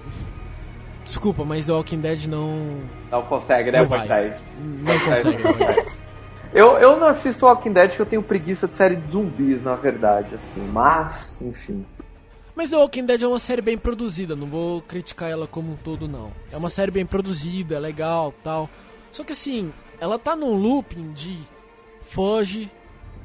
S1: Desculpa, mas The Walking Dead não.
S2: Não consegue, né,
S1: não Moisés? Não consegue.
S2: Eu, eu não assisto Walking Dead porque eu tenho preguiça de série de zumbis, na verdade, assim. Mas, enfim.
S1: Mas The Walking Dead é uma série bem produzida, não vou criticar ela como um todo, não. É uma série bem produzida, legal tal. Só que assim, ela tá num looping de foge,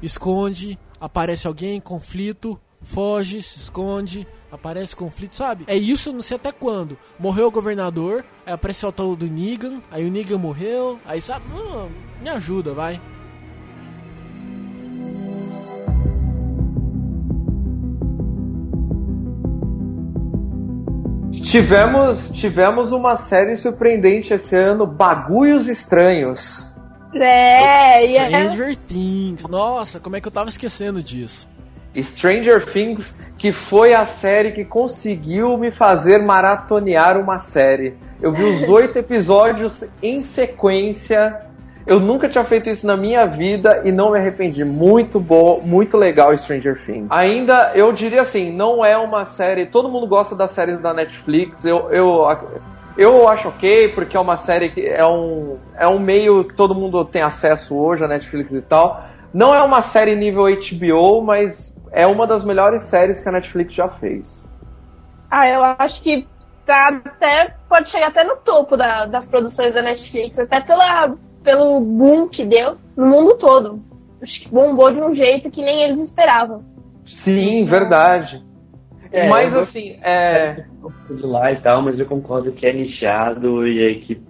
S1: esconde, aparece alguém, conflito, foge, se esconde, aparece conflito, sabe? É isso, não sei até quando. Morreu o governador, aí apareceu o tal do Negan, aí o Negan morreu, aí sabe, hum, me ajuda, vai.
S2: Tivemos, tivemos uma série surpreendente esse ano, Bagulhos Estranhos.
S3: É, e é.
S1: Stranger Things. Nossa, como é que eu tava esquecendo disso?
S2: Stranger Things, que foi a série que conseguiu me fazer maratonear uma série. Eu vi os oito episódios em sequência. Eu nunca tinha feito isso na minha vida e não me arrependi. Muito bom, muito legal Stranger Things. Ainda, eu diria assim, não é uma série. Todo mundo gosta das séries da Netflix. Eu, eu, eu acho ok, porque é uma série que é um, é um meio que todo mundo tem acesso hoje, a Netflix e tal. Não é uma série nível HBO, mas é uma das melhores séries que a Netflix já fez.
S3: Ah, eu acho que tá até. pode chegar até no topo da- das produções da Netflix, até pela, pelo boom que deu no mundo todo. Acho que bombou de um jeito que nem eles esperavam.
S2: Sim, verdade.
S4: É,
S2: mas
S4: eu
S2: assim, é.
S4: de lá e tal, mas eu concordo que é nichado e aí que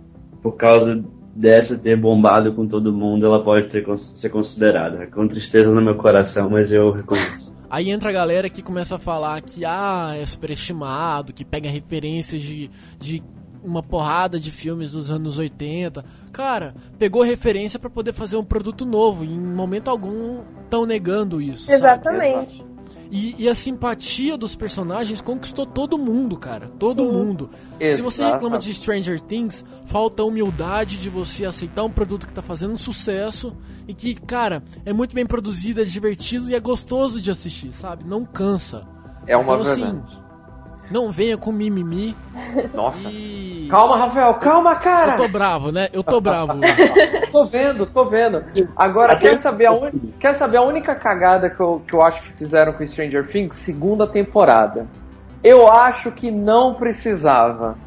S4: por causa dessa ter bombado com todo mundo, ela pode ter, ser considerada. Com tristeza no meu coração, mas eu reconheço.
S1: Aí entra a galera que começa a falar que ah, é superestimado, que pega referências de, de uma porrada de filmes dos anos 80. Cara, pegou referência pra poder fazer um produto novo. E em momento algum estão negando isso. sabe? E, e a simpatia dos personagens conquistou todo mundo, cara. Todo
S3: Sim.
S1: mundo. Se você reclama de Stranger Things, falta humildade de você aceitar um produto que tá fazendo sucesso e que, cara, é muito bem produzido, é divertido e é gostoso de assistir, sabe? Não cansa.
S2: É uma
S1: Então, assim,
S2: verdade.
S1: Não venha com mimimi
S2: Nossa.
S1: e.
S2: Calma, Rafael, calma,
S1: Eu
S2: cara!
S1: tô bravo, né? Eu tô bravo.
S2: Tô vendo, tô vendo. Agora, quer saber, a un... quer saber a única cagada que eu, que eu acho que fizeram com Stranger Things? Segunda temporada. Eu acho que não precisava.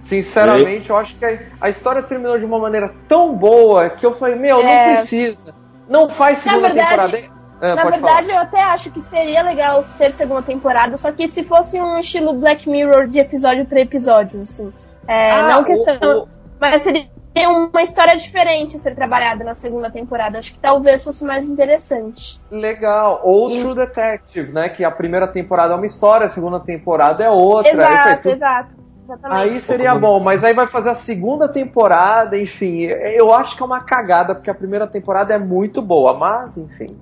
S2: Sinceramente, eu acho que a, a história terminou de uma maneira tão boa que eu falei, meu, não
S3: É.
S2: precisa. Não faz
S3: Na
S2: segunda
S3: verdade-
S2: temporada. Ah,
S3: Na verdade, eu até acho que seria legal ter segunda temporada, só que se fosse um estilo Black Mirror de episódio pra episódio, assim. É,
S2: falar.
S3: não
S2: Ah,
S3: questão.
S2: o- o-
S3: Mas seria uma história diferente a ser trabalhada na segunda temporada. Acho que talvez fosse mais interessante.
S2: Legal. Ou
S3: E-
S2: True Detective, né? Que a primeira temporada é uma história, a segunda temporada é outra. Aí,
S3: exato,
S2: tu-
S3: exato. Exatamente.
S2: Aí seria bom, mas aí vai fazer a segunda temporada, enfim. Eu acho que é uma cagada, porque a primeira temporada é muito boa, mas enfim.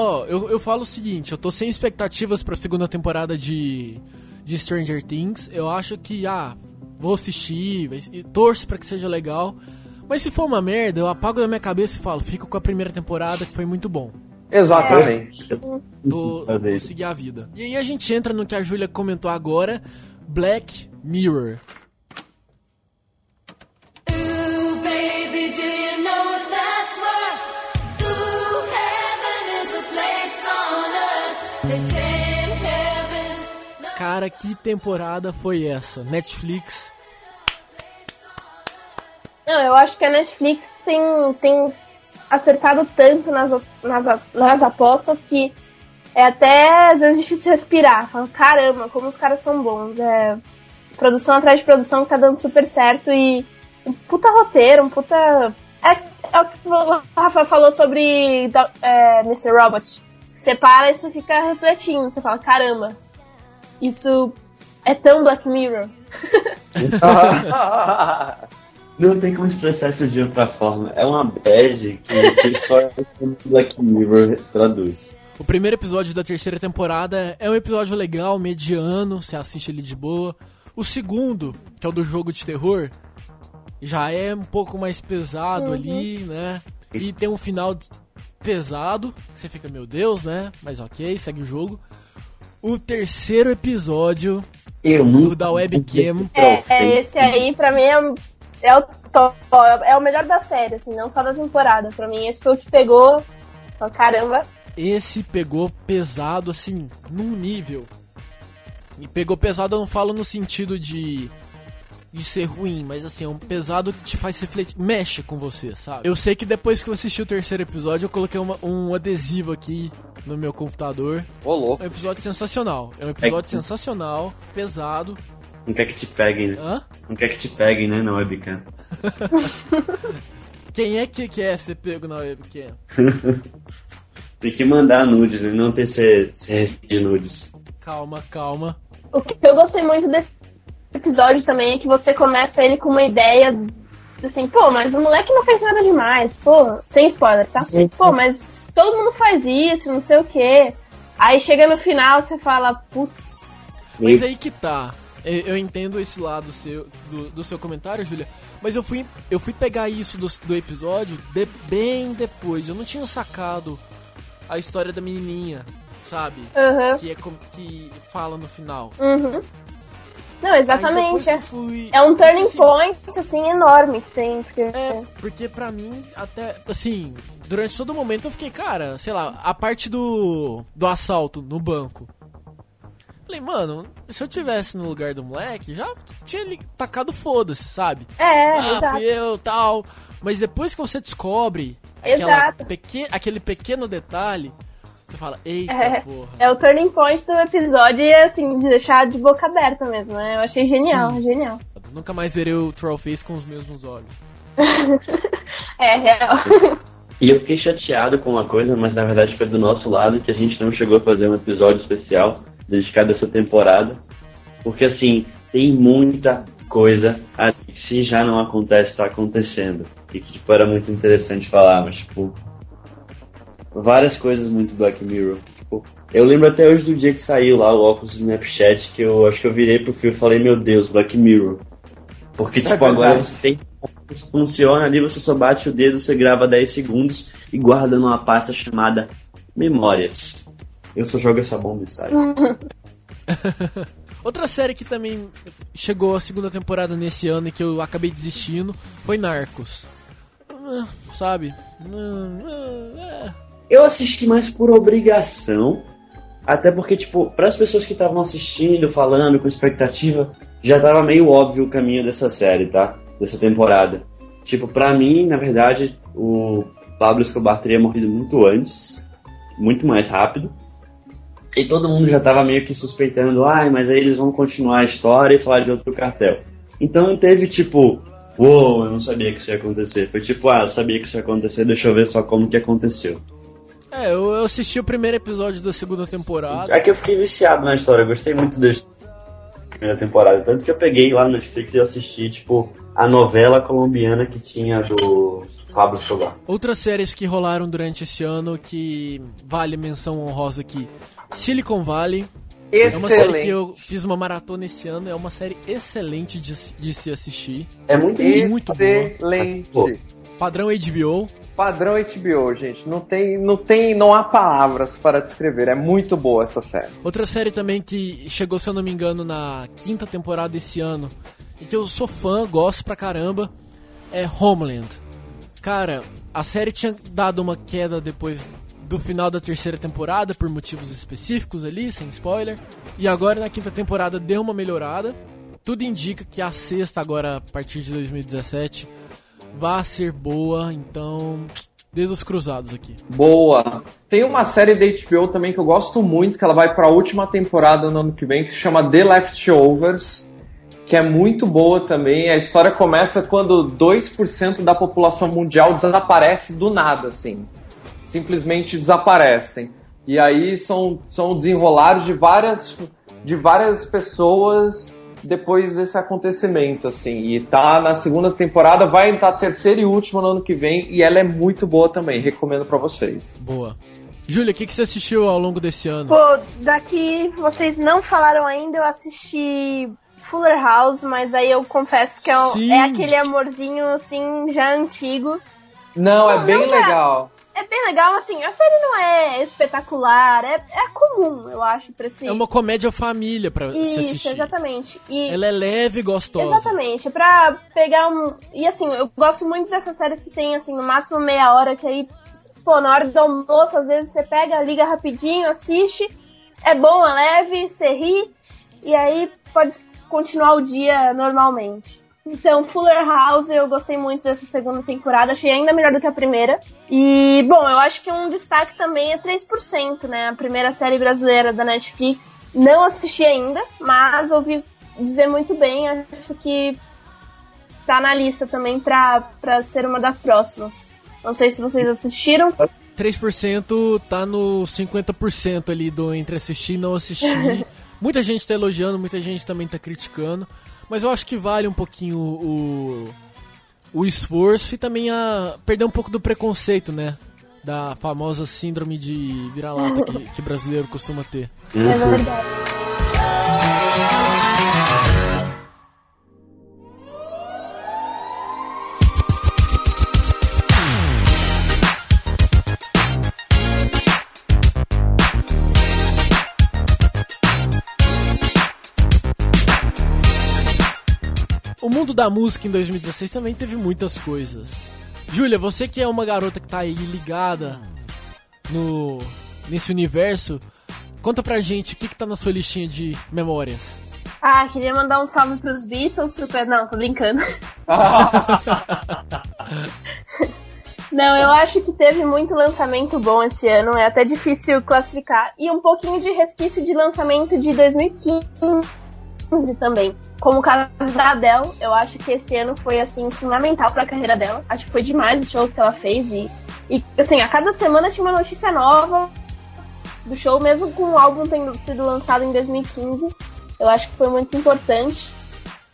S1: Ó, eu, eu falo o seguinte, eu tô sem expectativas pra segunda temporada de, de Stranger Things. Eu acho que, ah, vou assistir, e torço pra que seja legal. Mas se for uma merda, eu apago da minha cabeça e falo, fico com a primeira temporada que foi muito bom.
S2: Exatamente.
S1: Tô, vou seguir a vida. E aí a gente entra no que a Júlia comentou agora, Black Mirror.
S5: Ooh, baby, do you know
S1: Cara, que temporada foi essa? Netflix.
S3: Não, eu acho que a Netflix tem, tem acertado tanto nas, as- nas, as- nas apostas que é até às vezes difícil respirar. Fala, caramba, como os caras são bons. É produção atrás de produção que tá dando super certo e um puta roteiro, um puta. É, é o que o Rafa falou sobre é, Mr. Robot. Você para e você fica refletindo, você fala, caramba, isso é tão Black Mirror.
S4: Não tem como expressar isso de outra forma. É uma bad que, que só o Black Mirror traduz.
S1: O primeiro episódio da terceira temporada é um episódio legal, mediano, você assiste ele de boa. O segundo, que é o do jogo de terror, já é um pouco mais pesado ali, né? E tem um final pesado, que você fica, meu Deus, né? Mas ok, segue o jogo. O terceiro episódio,
S4: Eu
S1: o
S4: nunca.
S1: da webcam,
S3: É, é, esse aí, pra mim, é, é o top, é o melhor da série, assim, não só da temporada. Pra mim, esse foi o que pegou. Caramba,
S1: esse pegou pesado, assim, num nível. E pegou pesado, eu não falo no sentido de de ser ruim, mas assim, é um pesado que te faz refletir, mexe com você, sabe? Eu sei que depois que eu assisti o terceiro episódio, eu coloquei uma- um adesivo aqui no meu computador.
S2: Ô, louco.
S1: É um episódio sensacional. É um episódio
S4: É.
S1: sensacional, pesado.
S4: Não quer que te peguem, né?
S1: Hã?
S4: Não quer que te peguem, né, na webcam.
S1: Quem é que quer ser pego na webcam?
S4: Tem que mandar nudes, né? Não ter ser, ser de nudes.
S1: Calma, calma.
S3: O que eu gostei muito desse episódio também é que você começa ele com uma ideia assim, pô, mas o moleque não fez nada demais, pô, sem spoiler, tá? Pô, mas todo mundo faz isso, não sei o quê. Aí chega no final, você fala, putz,
S1: Mas
S4: Meio-
S1: aí que tá. Eu, eu entendo esse lado seu, do, do seu comentário, Júlia. Mas eu fui, eu fui pegar isso do, do episódio de- bem depois. Eu não tinha sacado a história da menininha, sabe?
S3: aham,
S1: Que é como que fala no final.
S3: uhum. Não, exatamente. É,
S1: fui-
S3: é um turning
S1: assim,
S3: point, assim, enorme que tem. Porque,
S1: É, porque pra mim, até, assim, durante todo o momento eu fiquei, cara, sei lá, a parte do, do assalto no banco. Falei, mano, se eu tivesse no lugar do moleque, já tinha li- tacado foda-se, sabe?
S3: É,
S1: ah,
S3: exato.
S1: fui eu, tal. Mas depois que você descobre aquela aquele pequeno detalhe, você fala, eita
S3: É.
S1: porra.
S3: É o turning point do episódio e, assim, de deixar de boca aberta mesmo, né? Eu achei genial,
S1: Sim.
S3: genial.
S1: Nunca mais verei o Trollface com os mesmos olhos.
S3: É, real.
S4: E eu fiquei chateado com uma coisa, mas na verdade foi do nosso lado que a gente não chegou a fazer um episódio especial dedicado a essa temporada. Porque assim, tem muita coisa ali que se já não acontece, tá acontecendo. E que tipo, era muito interessante falar, mas tipo. Várias coisas muito Black Mirror. Tipo, eu lembro até hoje do dia que saiu lá o óculos do Snapchat, que eu acho que eu virei pro fio e falei, meu Deus, Black Mirror. Porque, tipo, agora você tem funciona ali, você só bate o dedo, você grava 10 segundos e guarda numa pasta chamada Memórias. Eu só jogo essa bomba e saio.
S1: Outra série que também chegou a segunda temporada nesse ano e que eu acabei desistindo foi Narcos. Ah, Sabe? Ah, é.
S4: Eu assisti mais por obrigação, até porque, tipo, para as pessoas que estavam assistindo, falando com expectativa, já tava meio óbvio o caminho dessa série, tá? Dessa temporada. Tipo, pra mim, na verdade, o Pablo Escobar teria morrido muito antes, muito mais rápido. E todo mundo já tava meio que suspeitando, ai, mas aí eles vão continuar a história e falar de outro cartel. Então não teve tipo, uou, eu não sabia que isso ia acontecer. Foi tipo, ah, eu sabia que isso ia acontecer, deixa eu ver só como que aconteceu.
S1: É, eu, eu assisti o primeiro episódio da segunda temporada.
S4: É que eu fiquei viciado na história, eu gostei muito da primeira temporada. Tanto que eu peguei lá no Netflix e assisti, tipo, a novela colombiana que tinha do Pablo Escobar.
S1: Outras séries que rolaram durante esse ano que vale menção honrosa aqui. Silicon Valley. É uma série que
S2: Excelente.
S1: eu fiz uma maratona esse ano. É uma série excelente de, de se assistir.
S4: É muito
S1: muito boa.
S2: Excelente.
S1: Padrão HBO.
S2: Padrão HBO, gente. Não tem, não tem, não há palavras para descrever. É muito boa essa série.
S1: Outra série também que chegou, se eu não me engano, na quinta temporada desse ano. E que eu sou fã, gosto pra caramba. É Homeland. Cara, a série tinha dado uma queda depois do final da terceira temporada, por motivos específicos ali, sem spoiler. E agora na quinta temporada deu uma melhorada. Tudo indica que a sexta, agora a partir de 2017, vai ser boa. Então, dedos cruzados aqui.
S2: Boa. Tem uma série da HBO também que eu gosto muito, que ela vai para a última temporada no ano que vem, que se chama The Leftovers, que é muito boa também. A história começa quando 2% da população mundial desaparece do nada, assim. Simplesmente desaparecem. E aí são, são desenrolares de várias, de várias pessoas depois desse acontecimento, assim. E tá na segunda temporada, vai entrar terceira e última no ano que vem, e ela é muito boa também, recomendo pra vocês.
S1: Boa. Júlia, o que, que você assistiu ao longo desse ano?
S3: Pô, daqui vocês não falaram ainda, eu assisti Fuller House, mas aí eu confesso que é, um- é aquele amorzinho, assim, já antigo.
S2: Não, é bem
S3: não é.
S2: legal.
S3: É bem legal, assim, a série não é espetacular, é, é comum, eu acho, pra esse...
S1: É uma comédia família pra se
S3: Isso,
S1: assistir.
S3: exatamente. E
S1: Ela é leve e gostosa.
S3: Exatamente, é pra pegar um. E assim, eu gosto muito dessas séries que tem, assim, no máximo meia hora, que aí, pô, na hora do almoço, às vezes você pega, liga rapidinho, assiste. É bom, é leve, você ri. e aí pode continuar o dia normalmente. Então, Fuller House, eu gostei muito dessa segunda temporada, achei ainda melhor do que a primeira. E, bom, eu acho que um destaque também é 3%, né? A primeira série brasileira da Netflix. Não assisti ainda, mas ouvi dizer muito bem, acho que tá na lista também pra, pra ser uma das próximas. Não sei se vocês assistiram.
S1: 3% tá no 50% ali do entre assistir e não assistir. muita gente tá elogiando, muita gente também tá criticando. Mas eu acho que vale um pouquinho o, o esforço e também a perder um pouco do preconceito, né? Da famosa síndrome de vira-lata que, que brasileiro costuma ter.
S3: É verdade.
S1: Da música em 2016 também teve muitas coisas. Júlia, você que é uma garota que tá aí ligada no nesse universo, conta pra gente o que, que tá na sua listinha de memórias.
S3: Ah, queria mandar um salve pros Beatles, super. Não, tô brincando. Não, eu acho que teve muito lançamento bom esse ano, é até difícil classificar. E um pouquinho de resquício de lançamento de 2015 também. Como o caso da Adele, eu acho que esse ano foi, assim, fundamental pra carreira dela. Acho que foi demais os shows que ela fez e, e assim, a cada semana tinha uma notícia nova do show, mesmo com o álbum tendo sido lançado em 2015. Eu acho que foi muito importante.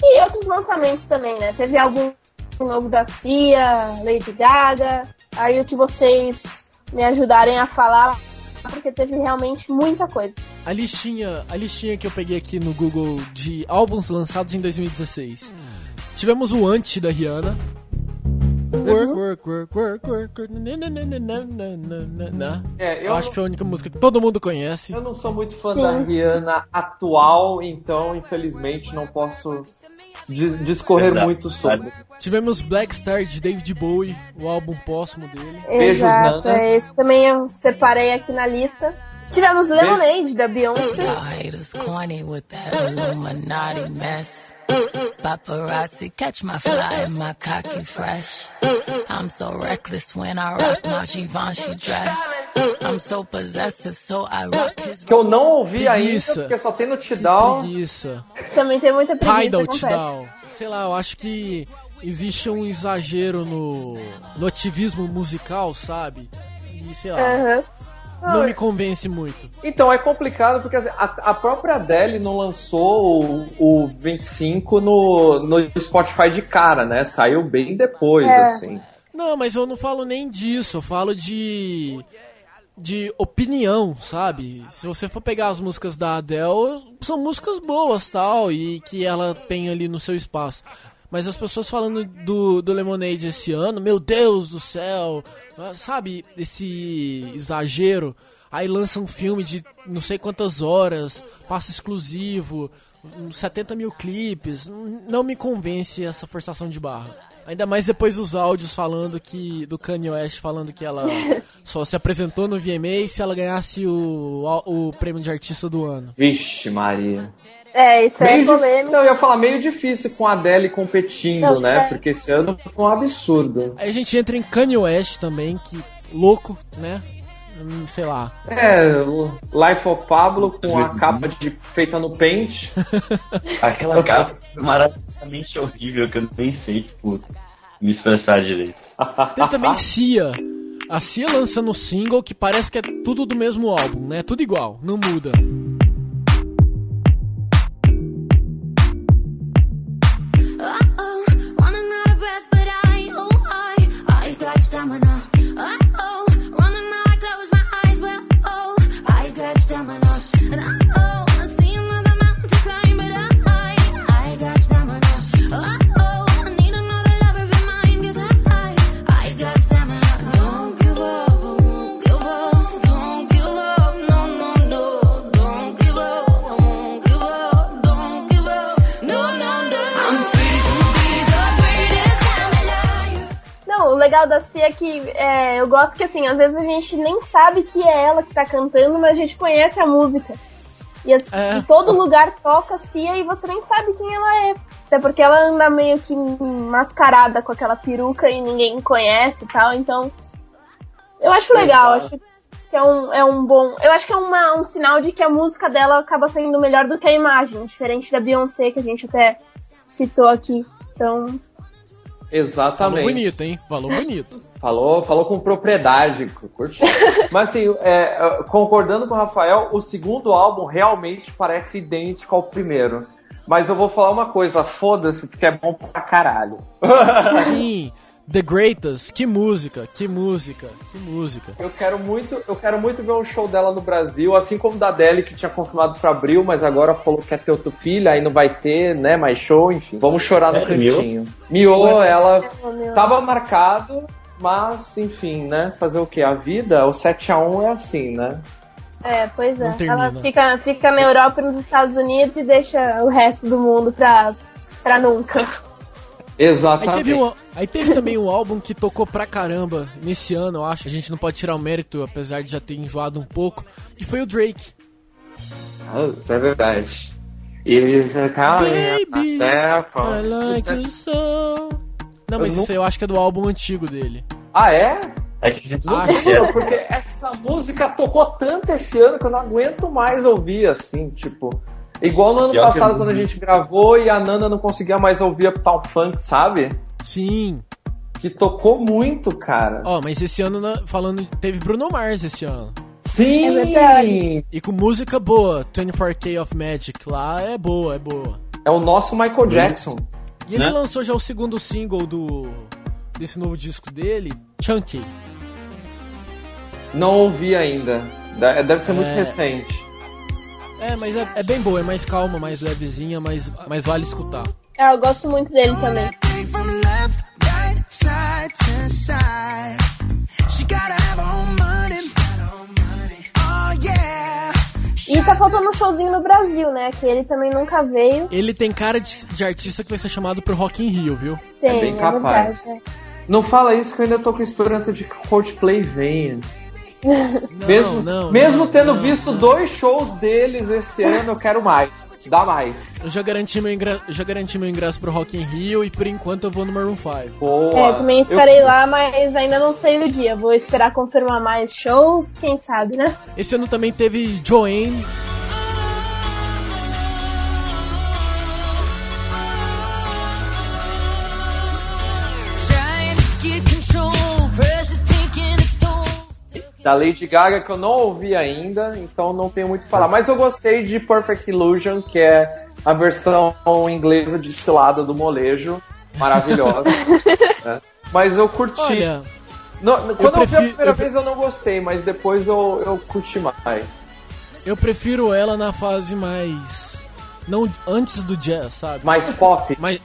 S3: E outros lançamentos também, né? Teve álbum novo da Cia, Lady Gaga. Aí o que vocês me ajudarem a falar, porque teve realmente muita coisa.
S1: A listinha, a listinha que eu peguei aqui no Google de álbuns lançados em 2016. Tivemos o Anti da Rihanna. Work, work, work, work, work.
S2: É, eu,
S1: Eu acho que é a única música que todo mundo conhece.
S2: eu não sou muito fã
S3: Sim.
S2: da Rihanna atual, então infelizmente não posso dis- discorrer
S4: Verdade.
S2: muito sobre.
S1: Tivemos Black Star de David Bowie, o álbum póstumo dele.
S2: Beijos,
S3: Exato,
S2: Nana.
S3: é, esse também eu separei aqui na lista. Tivemos Lemonade da Beyoncé.
S6: Y'all haters corny with that Illuminati mess. Paparazzi catch my fly and my cocky fresh. I'm so reckless when I rock my Givenchy dress. I'm so possessive, so I rock his.
S2: Que eu não ouvi
S1: Preguiça.
S2: ainda, porque só tem no Tidal.
S1: Preguiça.
S3: Também tem muita preguiça,
S1: Tidal. Sei lá, eu acho que existe um exagero no, no ativismo musical, sabe? E sei lá,
S3: Aham.
S1: não me convence muito.
S2: Então, é complicado porque assim, a, a própria Adele não lançou o, o 25 no, no Spotify de cara, né? Saiu bem depois,
S3: É.
S2: assim.
S1: Não, mas eu não falo nem disso, eu falo de. De opinião, sabe? Se você for pegar as músicas da Adele, são músicas boas tal, e que ela tem ali no seu espaço. Mas as pessoas falando do, do Lemonade esse ano, meu Deus do céu, ah, sabe? Esse exagero. Aí lança um filme de não sei quantas horas, passa exclusivo, uns 70 mil clipes. Não me convence essa forçação de barra. Ainda mais depois dos áudios falando que. do Kanye West falando que ela só se apresentou no VMA se ela ganhasse o, o prêmio de artista do ano.
S2: Vixe, Maria.
S3: É, isso é
S2: Meio
S3: polêmico.
S2: Não, eu ia falar meio difícil com a Adele competindo,
S3: Não,
S2: né?
S3: sério.
S2: Porque esse ano foi um absurdo.
S1: Aí a gente entra em Kanye West também, que louco, né? Hum, Sei lá.
S2: É, Life of Pablo com a capa de, feita no Paint.
S4: Aquela capa foi maravilhosamente horrível que eu nem sei, tipo, me expressar direito.
S1: Teve também Cia. A Cia lançando um single que parece que é tudo do mesmo álbum, né? Tudo igual, não muda.
S3: Assim, às vezes a gente nem sabe que é ela que tá cantando, mas a gente conhece a música. E as-
S1: É.
S3: em todo lugar toca Cia e você nem sabe quem ela é. Até porque ela anda meio que mascarada com aquela peruca e ninguém conhece e tal, então. Eu acho legal, acho que é um, é um bom. Eu acho que é uma, um sinal de que a música dela acaba sendo melhor do que a imagem, diferente da Beyoncé, que a gente até citou aqui. Então,
S1: Falou
S2: Exatamente.
S1: bonito, hein? Falou bonito.
S2: Falou, falou com propriedade, curti. Mas assim, é, é, concordando com o Rafael, o segundo álbum realmente parece idêntico ao primeiro. Mas eu vou falar uma coisa, foda-se, porque é bom pra caralho.
S1: Sim, The Greatest, que música, que música, que música.
S2: Eu quero muito, eu quero muito ver um show dela no Brasil, assim como da Adele que tinha confirmado pra abril, mas agora falou que quer ter outro filho, aí não vai ter, né, mais show, enfim. Vamos chorar no
S4: É,
S2: cantinho. Miou, ela
S3: oh, meu,
S2: tava marcado, mas enfim, né, fazer o que? A vida, o 7x1 é assim, né?
S3: é, pois é. Ela fica, fica na Europa e nos Estados Unidos e deixa o resto do mundo pra, pra nunca.
S1: Aí
S2: Exatamente.
S1: teve, um, aí teve também um álbum que tocou pra caramba nesse ano, eu acho. A gente não pode tirar o mérito, apesar de já ter enjoado um pouco, que foi o Drake.
S2: Ah, Isso é verdade.
S1: Baby,
S2: é
S1: I like you so. Não, mas
S2: Eu
S1: isso aí eu acho que é do álbum antigo dele.
S2: Ah, é?
S4: Que a gente
S2: Não
S1: Ah,
S2: porque essa música tocou tanto esse ano que eu não aguento mais ouvir, assim, tipo. Igual no ano
S4: Pior
S2: passado, quando a gente gravou e a Nana não conseguia mais ouvir Uptown Funk, sabe?
S1: Sim.
S2: Que tocou muito, cara.
S1: Ó, mas esse ano, na- falando, teve Bruno Mars esse ano.
S2: Sim!
S3: É.
S1: E com música boa, 24K of Magic lá é boa, é boa.
S2: É o nosso Michael Jackson.
S1: E ele
S4: Né?
S1: lançou já o segundo single do desse novo disco dele, Chunky.
S2: Não ouvi ainda. De- Deve ser muito
S1: É.
S2: recente.
S1: É, mas é, é bem boa, é mais calma, mais levezinha, mas, mas vale escutar.
S3: É, eu gosto muito dele também. E tá faltando um showzinho no Brasil, né? Que ele também nunca veio.
S1: Ele tem cara de, de artista que vai ser chamado pro Rock in Rio, viu?
S3: Tem,
S2: bem
S3: é
S2: capaz.
S3: verdade, né?
S2: Não fala isso que eu ainda tô com esperança de que o Coldplay venha.
S1: Não,
S2: mesmo
S1: não,
S2: mesmo
S1: não,
S2: tendo
S1: não,
S2: visto
S1: não.
S2: dois shows deles esse ano, eu quero mais. Dá mais.
S1: Eu já garanti meu ingresso, eu já garanti meu ingresso pro Rock in Rio e por enquanto eu vou no Maroon 5.
S2: Boa.
S3: É, também estarei
S2: Eu-
S3: lá, mas ainda não sei o dia. Vou esperar confirmar mais shows, quem sabe, né?
S1: Esse ano também teve Joanne,
S2: Da Lady Gaga, que eu não ouvi ainda, então não tenho muito o que falar. Mas eu gostei de Perfect Illusion, que é a versão inglesa destilada do molejo. Maravilhosa. né? Mas eu curti.
S1: olha,
S2: Não, quando eu, ouvi a
S1: prefiro-
S2: primeira
S1: eu
S2: vez eu não gostei, mas depois eu, eu curti mais.
S1: eu prefiro ela na fase mais não antes do jazz, sabe?
S2: Mais pop.
S1: Mas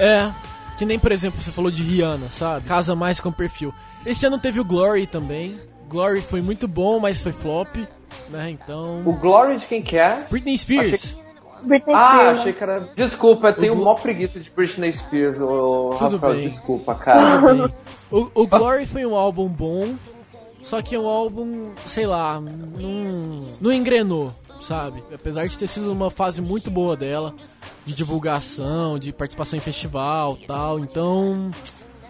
S1: é, que nem por exemplo, você falou de Rihanna, sabe? Casa mais com o perfil. Esse ano teve o Glory também. Glory foi muito bom, mas foi flop, né? Então,
S2: O Glory de quem que é?
S1: Britney Spears.
S3: Britney
S2: Ah,
S3: Spears.
S2: achei que era. Desculpa, eu tenho
S1: Glo-
S2: mó preguiça de Britney Spears, ô,
S1: Tudo
S2: Rafael.
S1: bem.
S2: Desculpa, cara.
S1: Tudo bem. O, o Glory foi um álbum bom, só que é um álbum, sei lá, não, não engrenou, sabe? Apesar de ter sido uma fase muito boa dela, de divulgação, de participação em festival tal, então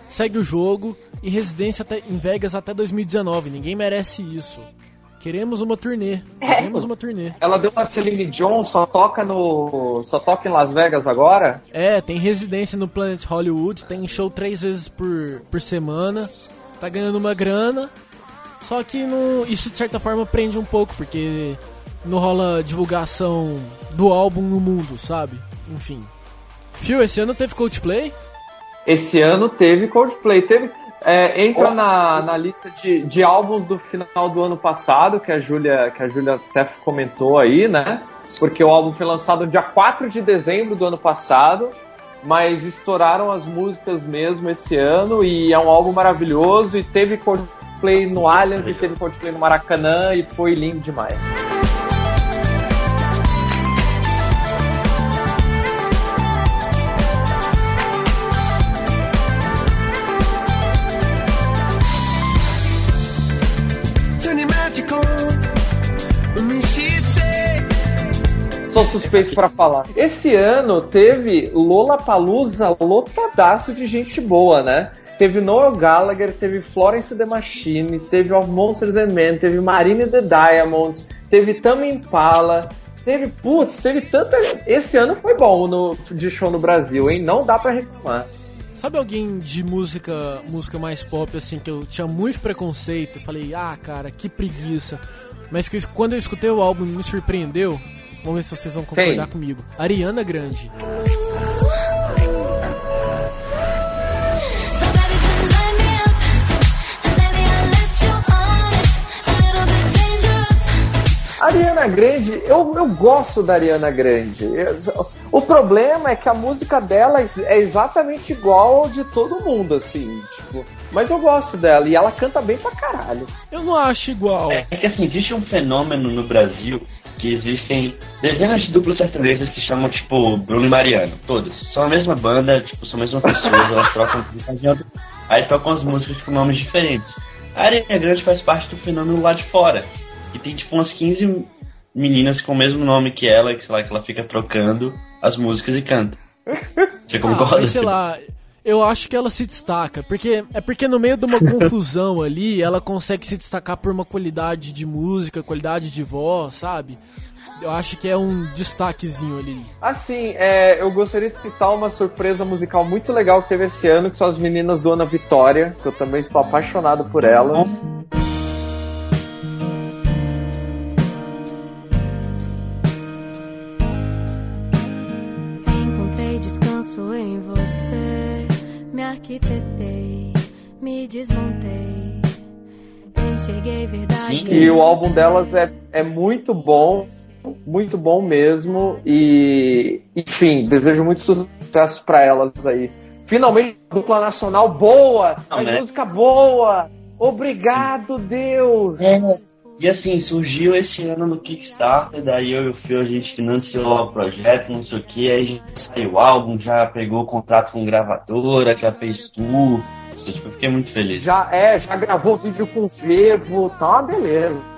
S1: segue o jogo e residência até, em Vegas até 2019. Ninguém merece isso. Queremos uma turnê. Queremos uma turnê.
S2: Ela deu uma Celine Dion, só toca no. só toca em Las Vegas agora?
S1: É, tem residência no Planet Hollywood, tem show três vezes por, por semana, tá ganhando uma grana. Só que no, isso de certa forma prende um pouco, porque não rola divulgação do álbum no mundo, sabe? Enfim. Fio, esse ano teve Coldplay?
S2: Esse ano teve Coldplay. Teve, é, entra na, na lista de, de álbuns do final do ano passado, que a Júlia que a Júlia até comentou aí, né? Porque o álbum foi lançado dia 4 de dezembro do ano passado, mas estouraram as músicas mesmo esse ano e é um álbum maravilhoso e teve Coldplay no Allianz e teve Coldplay no Maracanã e foi lindo demais. Sou suspeito pra falar. Esse ano teve Lollapalooza lotadaço de gente boa, né? Teve Noel Gallagher, teve Florence the Machine, teve Of Monsters and Men, teve Marine the Diamonds, teve Tame Impala, teve, putz, teve tanta... Esse ano foi bom no, de show no Brasil, hein? Não dá pra reclamar.
S1: Sabe alguém de música, música mais pop, assim, que eu tinha muito preconceito? Falei, ah, cara, que preguiça. Mas que quando eu escutei o álbum me surpreendeu. Vamos ver se vocês vão concordar
S2: Quem?
S1: comigo. Ariana Grande.
S2: Ariana Grande, eu, eu gosto da Ariana Grande. O problema é que a música dela é exatamente igual ao de todo mundo, assim, tipo. Mas eu gosto dela e ela canta bem pra caralho.
S1: Eu não acho igual.
S4: É que assim, existe um fenômeno no Brasil que existem dezenas de duplos sertanejas que chamam, tipo, Bruno e Mariano. Todos. São a mesma banda, tipo, são a mesma pessoa, elas trocam Aí tocam as músicas com nomes diferentes. A Ariana Grande faz parte do fenômeno lá de fora. E tem, tipo, umas 15 meninas com o mesmo nome que ela, que sei lá, que ela fica trocando as músicas e canta. Você
S1: Ah,
S4: concorda?
S1: mas sei lá, eu acho que ela se destaca. Porque é porque no meio de uma confusão ali, ela consegue se destacar por uma qualidade de música, qualidade de voz, sabe? Eu acho que é um destaquezinho ali.
S2: Assim, é, eu gostaria de citar uma surpresa musical muito legal que teve esse ano, que são as meninas do Ana Vitória, que eu também estou apaixonado por elas.
S5: Arquitetei, me desmontei, enxerguei verdade.
S4: Sim.
S2: E o álbum delas é, é muito bom, muito bom mesmo. E, enfim, desejo muito sucesso pra elas aí. Finalmente, dupla nacional boa,
S4: Não,
S2: mas
S4: né?
S2: música boa. Obrigado, Deus.
S4: E assim, surgiu esse ano no Kickstarter, daí eu e o Fio a gente financiou o projeto, não sei o que, aí já saiu o álbum, já pegou contrato com gravadora, já fez tour. Assim, tipo, eu fiquei muito feliz.
S2: Já é, já gravou vídeo com o Vevo, tá uma beleza.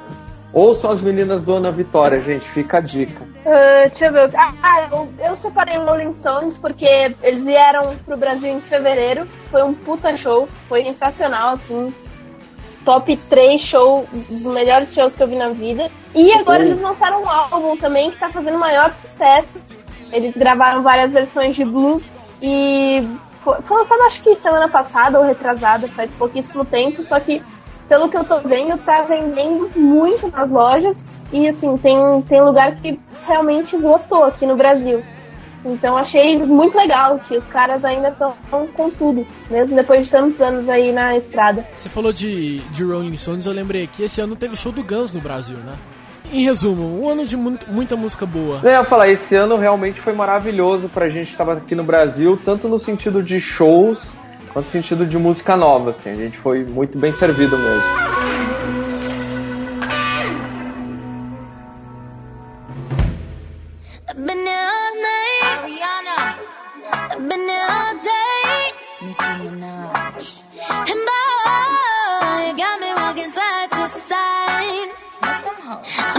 S2: Ouçam as meninas do Ana Vitória, gente, fica a dica.
S3: Ah, deixa eu ver. Ah, ah, eu, eu separei Rolling Stones porque eles vieram pro Brasil em fevereiro. Foi um puta show. Foi sensacional, assim. Top 3 show, dos melhores shows que eu vi na vida. E agora eles lançaram um álbum também que tá fazendo maior sucesso. Eles gravaram várias versões de blues e foi, foi lançado acho que semana passada ou retrasada, faz pouquíssimo tempo, só que pelo que eu tô vendo, tá vendendo muito nas lojas. E assim, tem, tem lugar que realmente esgotou aqui no Brasil. Então achei muito legal que os caras ainda estão com tudo, mesmo depois de tantos anos aí na estrada.
S1: Você falou de, de Rolling Stones, eu lembrei que esse ano teve show do Guns no Brasil, né? Em resumo, um ano de mu- muita música boa.
S2: Eu ia falar, esse ano realmente foi maravilhoso pra gente que tava aqui no Brasil, tanto no sentido de shows, quanto no sentido de música nova, assim. A gente foi muito bem servido mesmo.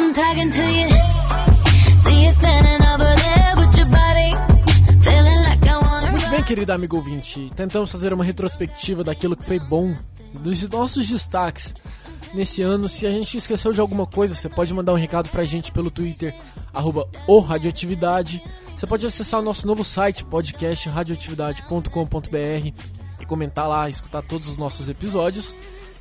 S5: I'm talking to you. See you standing over there with your body. Feeling like I wanna
S1: Muito bem, querido amigo ouvinte. Tentamos fazer uma retrospectiva daquilo que foi bom, dos nossos destaques nesse ano. Se a gente esqueceu de alguma coisa, você pode mandar um recado pra gente pelo Twitter, arroba o Radioatividade. Você pode acessar o nosso novo site, podcastradioatividade.com.br e comentar lá, escutar todos os nossos episódios.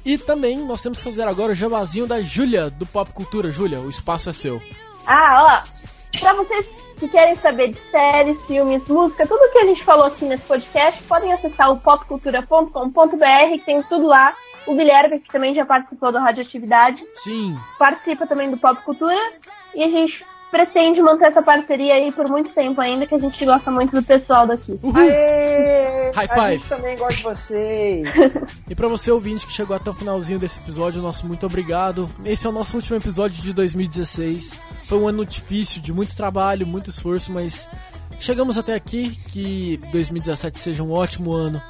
S1: E também nós temos que fazer agora o jabazinho da Júlia, do Pop Cultura. Júlia, o espaço é seu.
S3: Ah, ó, pra vocês que querem saber de séries, filmes, música, tudo que a gente falou aqui nesse podcast, podem acessar o popcultura.com.br, que tem tudo lá. O Guilherme, que também já participou da Radioatividade,
S1: Sim,
S3: participa também do Pop Cultura. E a gente pretende manter essa parceria aí por muito tempo ainda, que a gente gosta muito do pessoal daqui.
S1: uhul!
S2: Aê!
S1: High
S2: A
S1: five.
S2: gente também gosta de vocês.
S1: E pra você ouvinte que chegou até o finalzinho desse episódio, nosso muito obrigado. Esse é o nosso último episódio de 2016. Foi um ano difícil, de muito trabalho, muito esforço, mas chegamos até aqui. Que 2017 seja um ótimo ano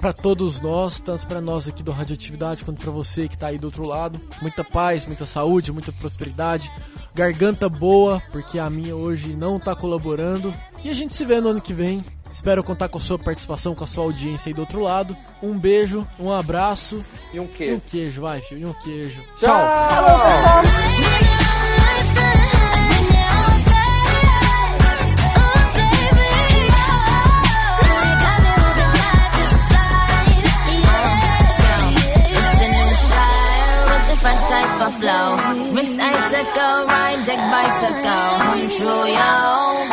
S1: pra todos nós, tanto pra nós aqui do Radioatividade quanto pra você que tá aí do outro lado. Muita paz, muita saúde, muita prosperidade, garganta boa, porque a minha hoje não tá colaborando. E a gente se vê no ano que vem. Espero contar com a sua participação, com a sua audiência aí do outro lado. Um beijo, um abraço
S2: E um
S1: e um
S2: queijo.
S1: queijo, vai, filho, e um queijo.
S6: It's flow. Wrist icicle, ride deck bicycle. Come true, yo.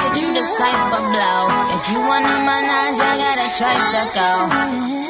S6: Get you this type blow. If you want a menage, I got a tricycle.